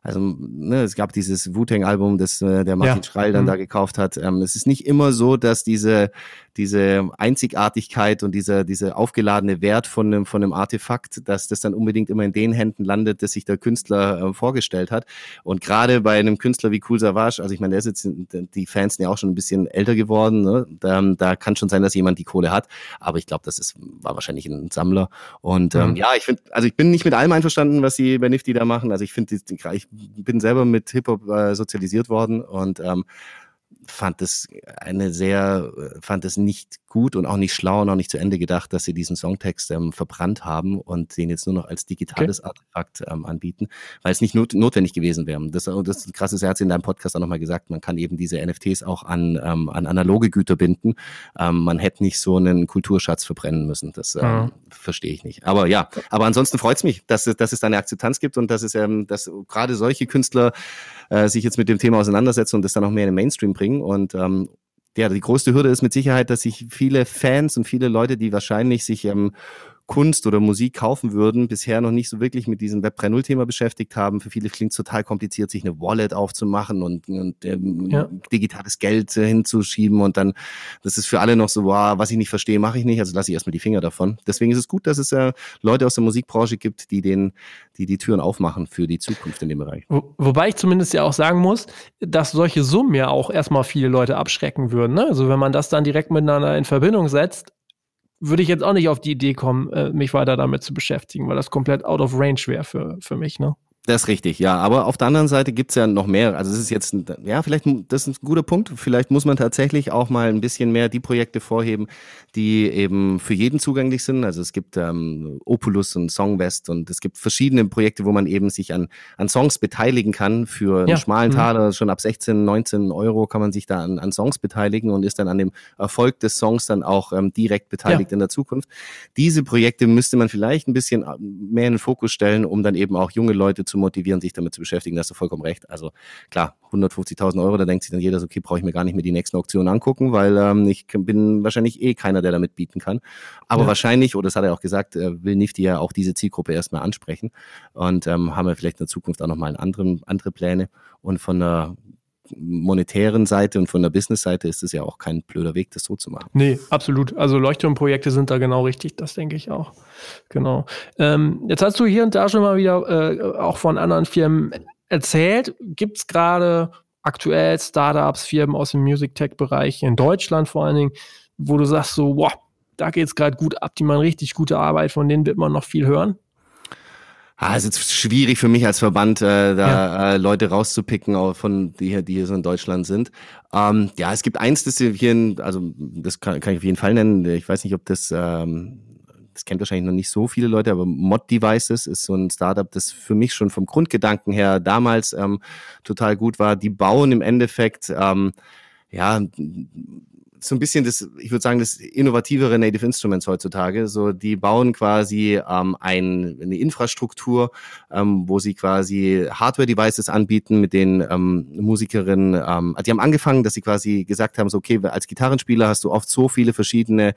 also ne, es gab dieses Wu-Tang-Album, das äh, der Martin ja. Schreil dann mhm. da gekauft hat. Ähm, es ist nicht immer so, dass diese diese Einzigartigkeit und dieser diese aufgeladene Wert von einem von einem Artefakt, dass das dann unbedingt immer in den Händen landet, dass sich der Künstler äh, vorgestellt hat. Und gerade bei einem Künstler wie Cool Savage, also ich meine, der ist jetzt die Fans sind ja auch schon ein bisschen älter geworden. Ne? Da, da kann schon sein, dass jemand die Kohle hat, aber ich glaube, das ist war wahrscheinlich ein Sammler. Und ähm, mhm. ja, ich finde, also ich bin nicht mit allem einverstanden, was sie bei Nifty da machen. Also ich finde, ich bin selber mit Hip Hop äh, sozialisiert worden und ähm, fand es eine sehr, fand es nicht gut und auch nicht schlau und auch nicht zu Ende gedacht, dass sie diesen Songtext ähm, verbrannt haben und den jetzt nur noch als digitales okay. Artefakt ähm, anbieten, weil es nicht not notwendig gewesen wäre. Das, das ist krasse, er hat in deinem Podcast auch nochmal gesagt, man kann eben diese NFTs auch an, ähm, an analoge Güter binden. Ähm, man hätte nicht so einen Kulturschatz verbrennen müssen. Das mhm. verstehe ich nicht. Aber ja, aber ansonsten freut es mich, dass, dass es da eine Akzeptanz gibt und dass es ähm, dass gerade solche Künstler äh, sich jetzt mit dem Thema auseinandersetzen und das dann auch mehr in den Mainstream bringen. Und ähm, ja, die größte Hürde ist mit Sicherheit, dass sich viele Fans und viele Leute, die wahrscheinlich sich ähm, Kunst oder Musik kaufen würden, bisher noch nicht so wirklich mit diesem Web 3.0 Thema beschäftigt haben. Für viele klingt es total kompliziert, sich eine Wallet aufzumachen und, und ähm, ja. digitales Geld äh, hinzuschieben und dann, das ist für alle noch so, wow, was ich nicht verstehe, mache ich nicht, also lasse ich erstmal die Finger davon. Deswegen ist es gut, dass es äh, Leute aus der Musikbranche gibt, die den, die die Türen aufmachen für die Zukunft in dem Bereich. Wo, wobei ich zumindest ja auch sagen muss, dass solche Summen ja auch erstmal viele Leute abschrecken würden. Ne? Also wenn man das dann direkt miteinander in Verbindung setzt, würde ich jetzt auch nicht auf die Idee kommen, äh, mich weiter damit zu beschäftigen, weil das komplett out of range wäre für, für mich, ne? Das ist richtig, ja. Aber auf der anderen Seite gibt's ja noch mehr. Also es ist jetzt, ein, ja, vielleicht, das ist ein guter Punkt. Vielleicht muss man tatsächlich auch mal ein bisschen mehr die Projekte vorheben, die eben für jeden zugänglich sind. Also es gibt ähm, Opulus und Songwest und es gibt verschiedene Projekte, wo man eben sich an, an Songs beteiligen kann. Für einen ja. schmalen mhm. Taler, schon ab 16, 19 Euro kann man sich da an, an Songs beteiligen und ist dann an dem Erfolg des Songs dann auch ähm, direkt beteiligt ja. in der Zukunft. Diese Projekte müsste man vielleicht ein bisschen äh, mehr in den Fokus stellen, um dann eben auch junge Leute zu motivieren, sich damit zu beschäftigen. Da hast du vollkommen recht. Also klar, 150.000 Euro, da denkt sich dann jeder so, okay, brauche ich mir gar nicht mehr die nächsten Auktionen angucken, weil ähm, ich bin wahrscheinlich eh keiner, der damit bieten kann. Aber ja. wahrscheinlich, oder das hat er auch gesagt, äh, will Nifty ja auch diese Zielgruppe erstmal ansprechen und ähm, haben wir vielleicht in der Zukunft auch nochmal andere, andere Pläne. Und von der monetären Seite und von der Business-Seite ist es ja auch kein blöder Weg, das so zu machen. Nee, absolut. Also Leuchtturmprojekte sind da genau richtig, das denke ich auch. Genau. Ähm, jetzt hast du hier und da schon mal wieder äh, auch von anderen Firmen erzählt. Gibt es gerade aktuell Startups, Firmen aus dem Music-Tech-Bereich in Deutschland vor allen Dingen, wo du sagst so, wow, da geht es gerade gut ab, die machen richtig gute Arbeit, von denen wird man noch viel hören? Ah, es ist schwierig für mich als Verband, äh, da ja. äh, Leute rauszupicken, auch von die hier, die hier so in Deutschland sind. Ähm, ja, es gibt eins, das hier, in, also das kann, kann ich auf jeden Fall nennen. Ich weiß nicht, ob das, ähm, das kennt wahrscheinlich noch nicht so viele Leute, aber Mod Devices ist so ein Startup, das für mich schon vom Grundgedanken her damals ähm, total gut war. Die bauen im Endeffekt ähm, ja so ein bisschen das, ich würde sagen, das innovativere Native Instruments heutzutage. So, die bauen quasi ähm, ein, eine Infrastruktur, ähm, wo sie quasi Hardware-Devices anbieten, mit denen ähm, Musikerinnen, ähm, die haben angefangen, dass sie quasi gesagt haben, so, okay, als Gitarrenspieler hast du oft so viele verschiedene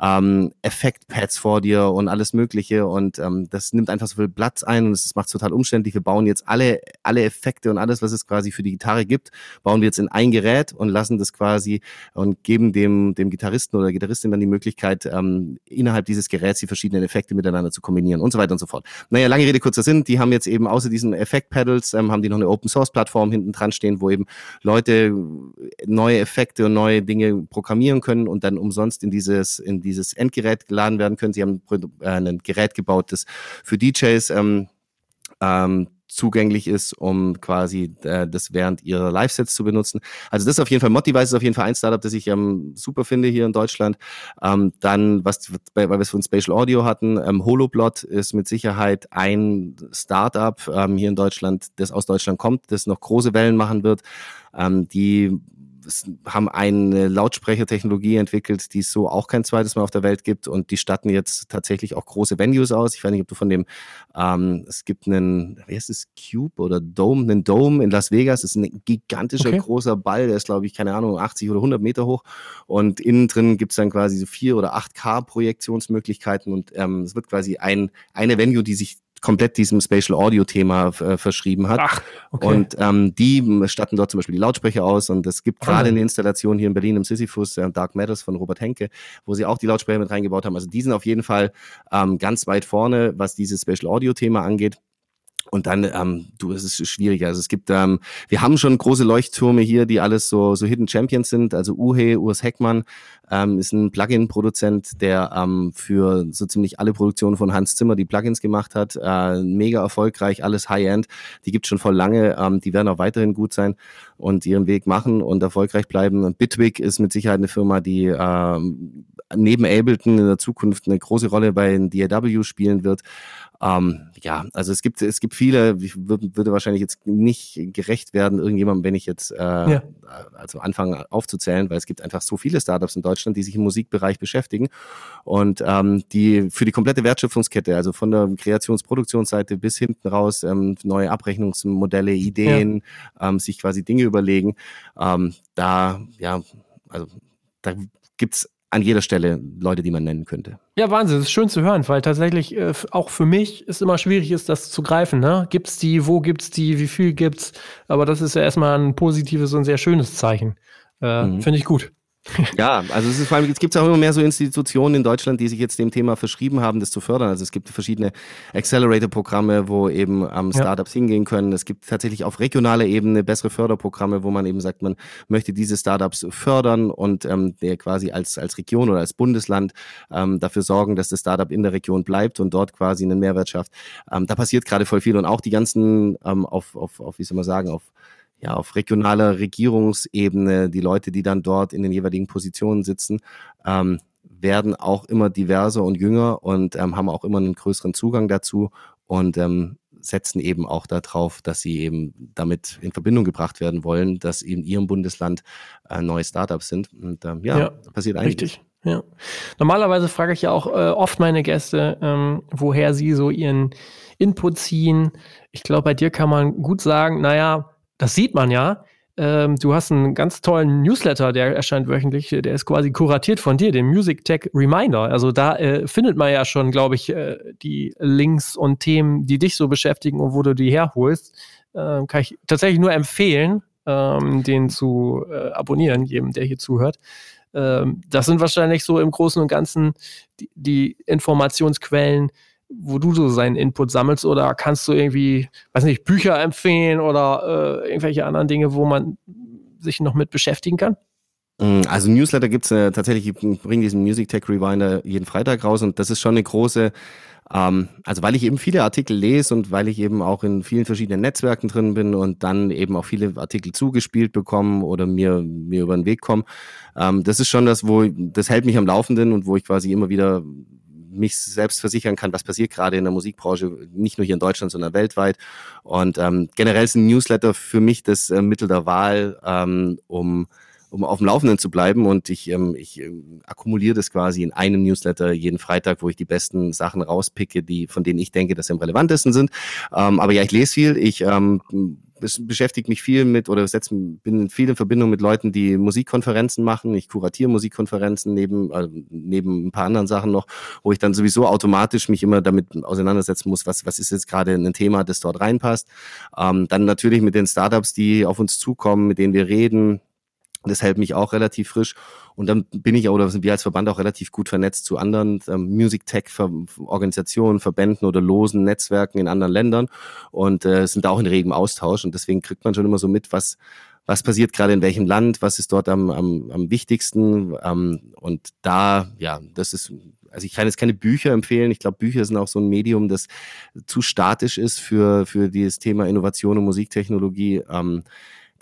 ähm, Effektpads vor dir und alles Mögliche und ähm, das nimmt einfach so viel Platz ein und es macht total umständlich. Wir bauen jetzt alle, alle Effekte und alles, was es quasi für die Gitarre gibt, bauen wir jetzt in ein Gerät und lassen das quasi und geben dem, dem Gitarristen oder Gitarristin dann die Möglichkeit, ähm, innerhalb dieses Geräts die verschiedenen Effekte miteinander zu kombinieren und so weiter und so fort. Naja, lange Rede, kurzer Sinn, die haben jetzt eben außer diesen Effekt-Pedals, ähm, haben die noch eine Open-Source-Plattform hinten dran stehen, wo eben Leute neue Effekte und neue Dinge programmieren können und dann umsonst in dieses, in dieses Endgerät geladen werden können. Sie haben äh, ein Gerät gebaut, das für DJs ähm, ähm, zugänglich ist, um quasi äh, das während ihrer Live-Sets zu benutzen. Also das ist auf jeden Fall, Motivice ist auf jeden Fall ein Startup, das ich ähm, super finde hier in Deutschland. Ähm, dann, was, weil wir es von Spatial Audio hatten, ähm, Holoblot ist mit Sicherheit ein Startup ähm, hier in Deutschland, das aus Deutschland kommt, das noch große Wellen machen wird. Ähm, die haben eine Lautsprechertechnologie entwickelt, die es so auch kein zweites Mal auf der Welt gibt und die statten jetzt tatsächlich auch große Venues aus. Ich weiß nicht, ob du von dem, ähm, es gibt einen, wie heißt es, Cube oder Dome, einen Dome in Las Vegas. Das ist ein gigantischer okay. großer Ball, der ist glaube ich, keine Ahnung, 80 oder 100 Meter hoch und innen drin gibt es dann quasi so vier oder acht K-Projektionsmöglichkeiten und ähm, es wird quasi ein, eine Venue, die sich komplett diesem Spatial Audio Thema äh, verschrieben hat. Ach, okay. Und ähm, die statten dort zum Beispiel die Lautsprecher aus und es gibt gerade eine Installation hier in Berlin im Sisyphus, äh, Dark Matters von Robert Henke, wo sie auch die Lautsprecher mit reingebaut haben. Also die sind auf jeden Fall ähm, ganz weit vorne, was dieses Spatial Audio Thema angeht. Und dann, ähm, du, es ist schwieriger. Also es gibt, ähm, wir haben schon große Leuchttürme hier, die alles so, so Hidden Champions sind. Also Uhe, Urs Heckmann ähm, ist ein Plugin-Produzent, der ähm, für so ziemlich alle Produktionen von Hans Zimmer die Plugins gemacht hat. Äh, mega erfolgreich, alles High-End. Die gibt schon voll lange. Ähm, die werden auch weiterhin gut sein und ihren Weg machen und erfolgreich bleiben. Bitwig ist mit Sicherheit eine Firma, die ähm, neben Ableton in der Zukunft eine große Rolle bei den DAW spielen wird. Ähm, ja, also es gibt, es gibt viele, ich würde, würde wahrscheinlich jetzt nicht gerecht werden, irgendjemandem, wenn ich jetzt äh, ja. also anfange aufzuzählen, weil es gibt einfach so viele Startups in Deutschland, die sich im Musikbereich beschäftigen und ähm, die für die komplette Wertschöpfungskette, also von der Kreationsproduktionsseite bis hinten raus, ähm, neue Abrechnungsmodelle, Ideen, ja. ähm, sich quasi Dinge überlegen. Ähm, da, ja, also da gibt's an jeder Stelle Leute, die man nennen könnte. Ja, Wahnsinn, das ist schön zu hören, weil tatsächlich äh, auch für mich ist immer schwierig ist, das zu greifen. Ne? Gibt's die, wo gibt's die, wie viel gibt's? Aber das ist ja erstmal ein positives und sehr schönes Zeichen. Äh, mhm. Finde ich gut. Ja, also es ist vor allem, es gibt auch immer mehr so Institutionen in Deutschland, die sich jetzt dem Thema verschrieben haben, das zu fördern. Also es gibt verschiedene Accelerator-Programme, wo eben ähm, Startups ja. hingehen können. Es gibt tatsächlich auf regionaler Ebene bessere Förderprogramme, wo man eben sagt, man möchte diese Startups fördern und ähm, der quasi als, als Region oder als Bundesland ähm, dafür sorgen, dass das Startup in der Region bleibt und dort quasi einen Mehrwert schafft. Ähm, da passiert gerade voll viel und auch die ganzen ähm, auf, auf, auf, wie soll man sagen, auf ja, auf regionaler Regierungsebene, die Leute, die dann dort in den jeweiligen Positionen sitzen, ähm, werden auch immer diverser und jünger und ähm, haben auch immer einen größeren Zugang dazu und ähm, setzen eben auch darauf, dass sie eben damit in Verbindung gebracht werden wollen, dass in ihrem Bundesland äh, neue Startups sind. Und ähm, ja, ja passiert eigentlich. Richtig. Ja. Normalerweise frage ich ja auch äh, oft meine Gäste, ähm, woher sie so ihren Input ziehen. Ich glaube, bei dir kann man gut sagen, naja, das sieht man ja. Ähm, du hast einen ganz tollen Newsletter, der erscheint wöchentlich. Der ist quasi kuratiert von dir, dem Music Tech Reminder. Also da äh, findet man ja schon, glaube ich, äh, die Links und Themen, die dich so beschäftigen und wo du die herholst. Ähm, kann ich tatsächlich nur empfehlen, ähm, den zu äh, abonnieren, jedem, der hier zuhört. Ähm, das sind wahrscheinlich so im Großen und Ganzen die, die Informationsquellen, wo du so seinen Input sammelst oder kannst du irgendwie, weiß nicht, Bücher empfehlen oder äh, irgendwelche anderen Dinge, wo man sich noch mit beschäftigen kann? Mm, also Newsletter gibt es äh, tatsächlich, ich bringe diesen Music Tech Rewinder jeden Freitag raus und das ist schon eine große, ähm, also weil ich eben viele Artikel lese und weil ich eben auch in vielen verschiedenen Netzwerken drin bin und dann eben auch viele Artikel zugespielt bekomme oder mir, mir über den Weg kommen. Ähm, das ist schon das, wo, das hält mich am Laufenden und wo ich quasi immer wieder mich selbst versichern kann, was passiert gerade in der Musikbranche, nicht nur hier in Deutschland, sondern weltweit. Und ähm, generell ist ein Newsletter für mich das äh, Mittel der Wahl, ähm, um um auf dem Laufenden zu bleiben. Und ich, ähm, ich ähm, akkumuliere das quasi in einem Newsletter jeden Freitag, wo ich die besten Sachen rauspicke, die, von denen ich denke, dass sie am relevantesten sind. Ähm, aber ja, ich lese viel. Ich ähm, beschäftige mich viel mit oder setz, bin viel in Verbindung mit Leuten, die Musikkonferenzen machen. Ich kuratiere Musikkonferenzen neben, äh, neben ein paar anderen Sachen noch, wo ich dann sowieso automatisch mich immer damit auseinandersetzen muss, was, was ist jetzt gerade ein Thema, das dort reinpasst. Ähm, dann natürlich mit den Startups, die auf uns zukommen, mit denen wir reden, das hält mich auch relativ frisch. Und dann bin ich oder sind wir als Verband auch relativ gut vernetzt zu anderen ähm, Music Tech Organisationen, Verbänden oder losen Netzwerken in anderen Ländern und äh, sind da auch in regem Austausch. Und deswegen kriegt man schon immer so mit, was was passiert gerade in welchem Land, was ist dort am, am, am wichtigsten. Ähm, und da, ja, das ist, also ich kann jetzt keine Bücher empfehlen. Ich glaube, Bücher sind auch so ein Medium, das zu statisch ist für, für dieses Thema Innovation und Musiktechnologie. Ähm,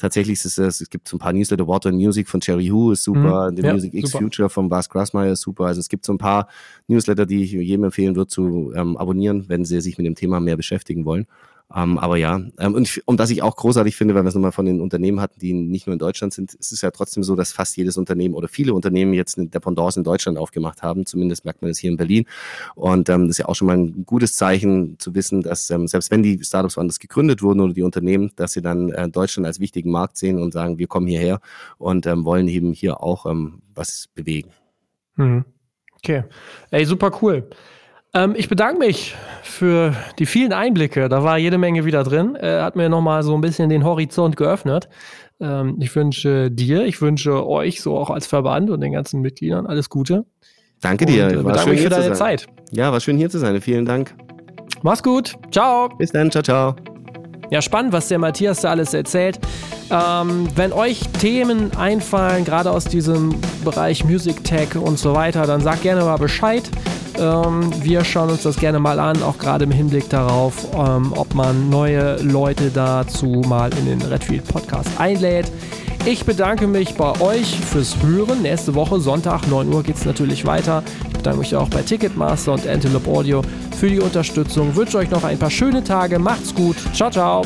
tatsächlich ist es, es gibt so ein paar Newsletter, Water and Music von Cherry Who ist super, mhm. The ja, Music X super. Future von Bas Grassmeyer ist super. Also es gibt so ein paar Newsletter, die ich jedem empfehlen würde zu ähm, abonnieren, wenn sie sich mit dem Thema mehr beschäftigen wollen. Ähm, aber ja, ähm, und, ich, und was ich auch großartig finde, weil wir es nochmal von den Unternehmen hatten, die nicht nur in Deutschland sind, ist es ja trotzdem so, dass fast jedes Unternehmen oder viele Unternehmen jetzt eine Dependance in Deutschland aufgemacht haben. Zumindest merkt man das hier in Berlin. Und ähm, das ist ja auch schon mal ein gutes Zeichen zu wissen, dass ähm, selbst wenn die Startups woanders gegründet wurden oder die Unternehmen, dass sie dann äh, Deutschland als wichtigen Markt sehen und sagen, wir kommen hierher und ähm, wollen eben hier auch ähm, was bewegen. Hm. Okay. Ey, super cool. Ähm, ich bedanke mich für die vielen Einblicke. Da war jede Menge wieder drin. Er hat mir nochmal so ein bisschen den Horizont geöffnet. Ähm, ich wünsche dir, ich wünsche euch so auch als Verband und den ganzen Mitgliedern alles Gute. Danke dir. Und, äh, war schön mich für deine Zeit. Ja, war schön hier zu sein. Vielen Dank. Mach's gut. Ciao. Bis dann. Ciao, ciao. Ja, spannend, was der Matthias da alles erzählt. Ähm, wenn euch Themen einfallen, gerade aus diesem Bereich Music Tech und so weiter, dann sagt gerne mal Bescheid. Ähm, wir schauen uns das gerne mal an, auch gerade im Hinblick darauf, ähm, ob man neue Leute dazu mal in den Redfield Podcast einlädt. Ich bedanke mich bei euch fürs Hören. Nächste Woche, Sonntag, 9 Uhr, geht es natürlich weiter. Ich bedanke mich auch bei Ticketmaster und Antelope Audio für die Unterstützung. Ich wünsche euch noch ein paar schöne Tage. Macht's gut. Ciao, ciao.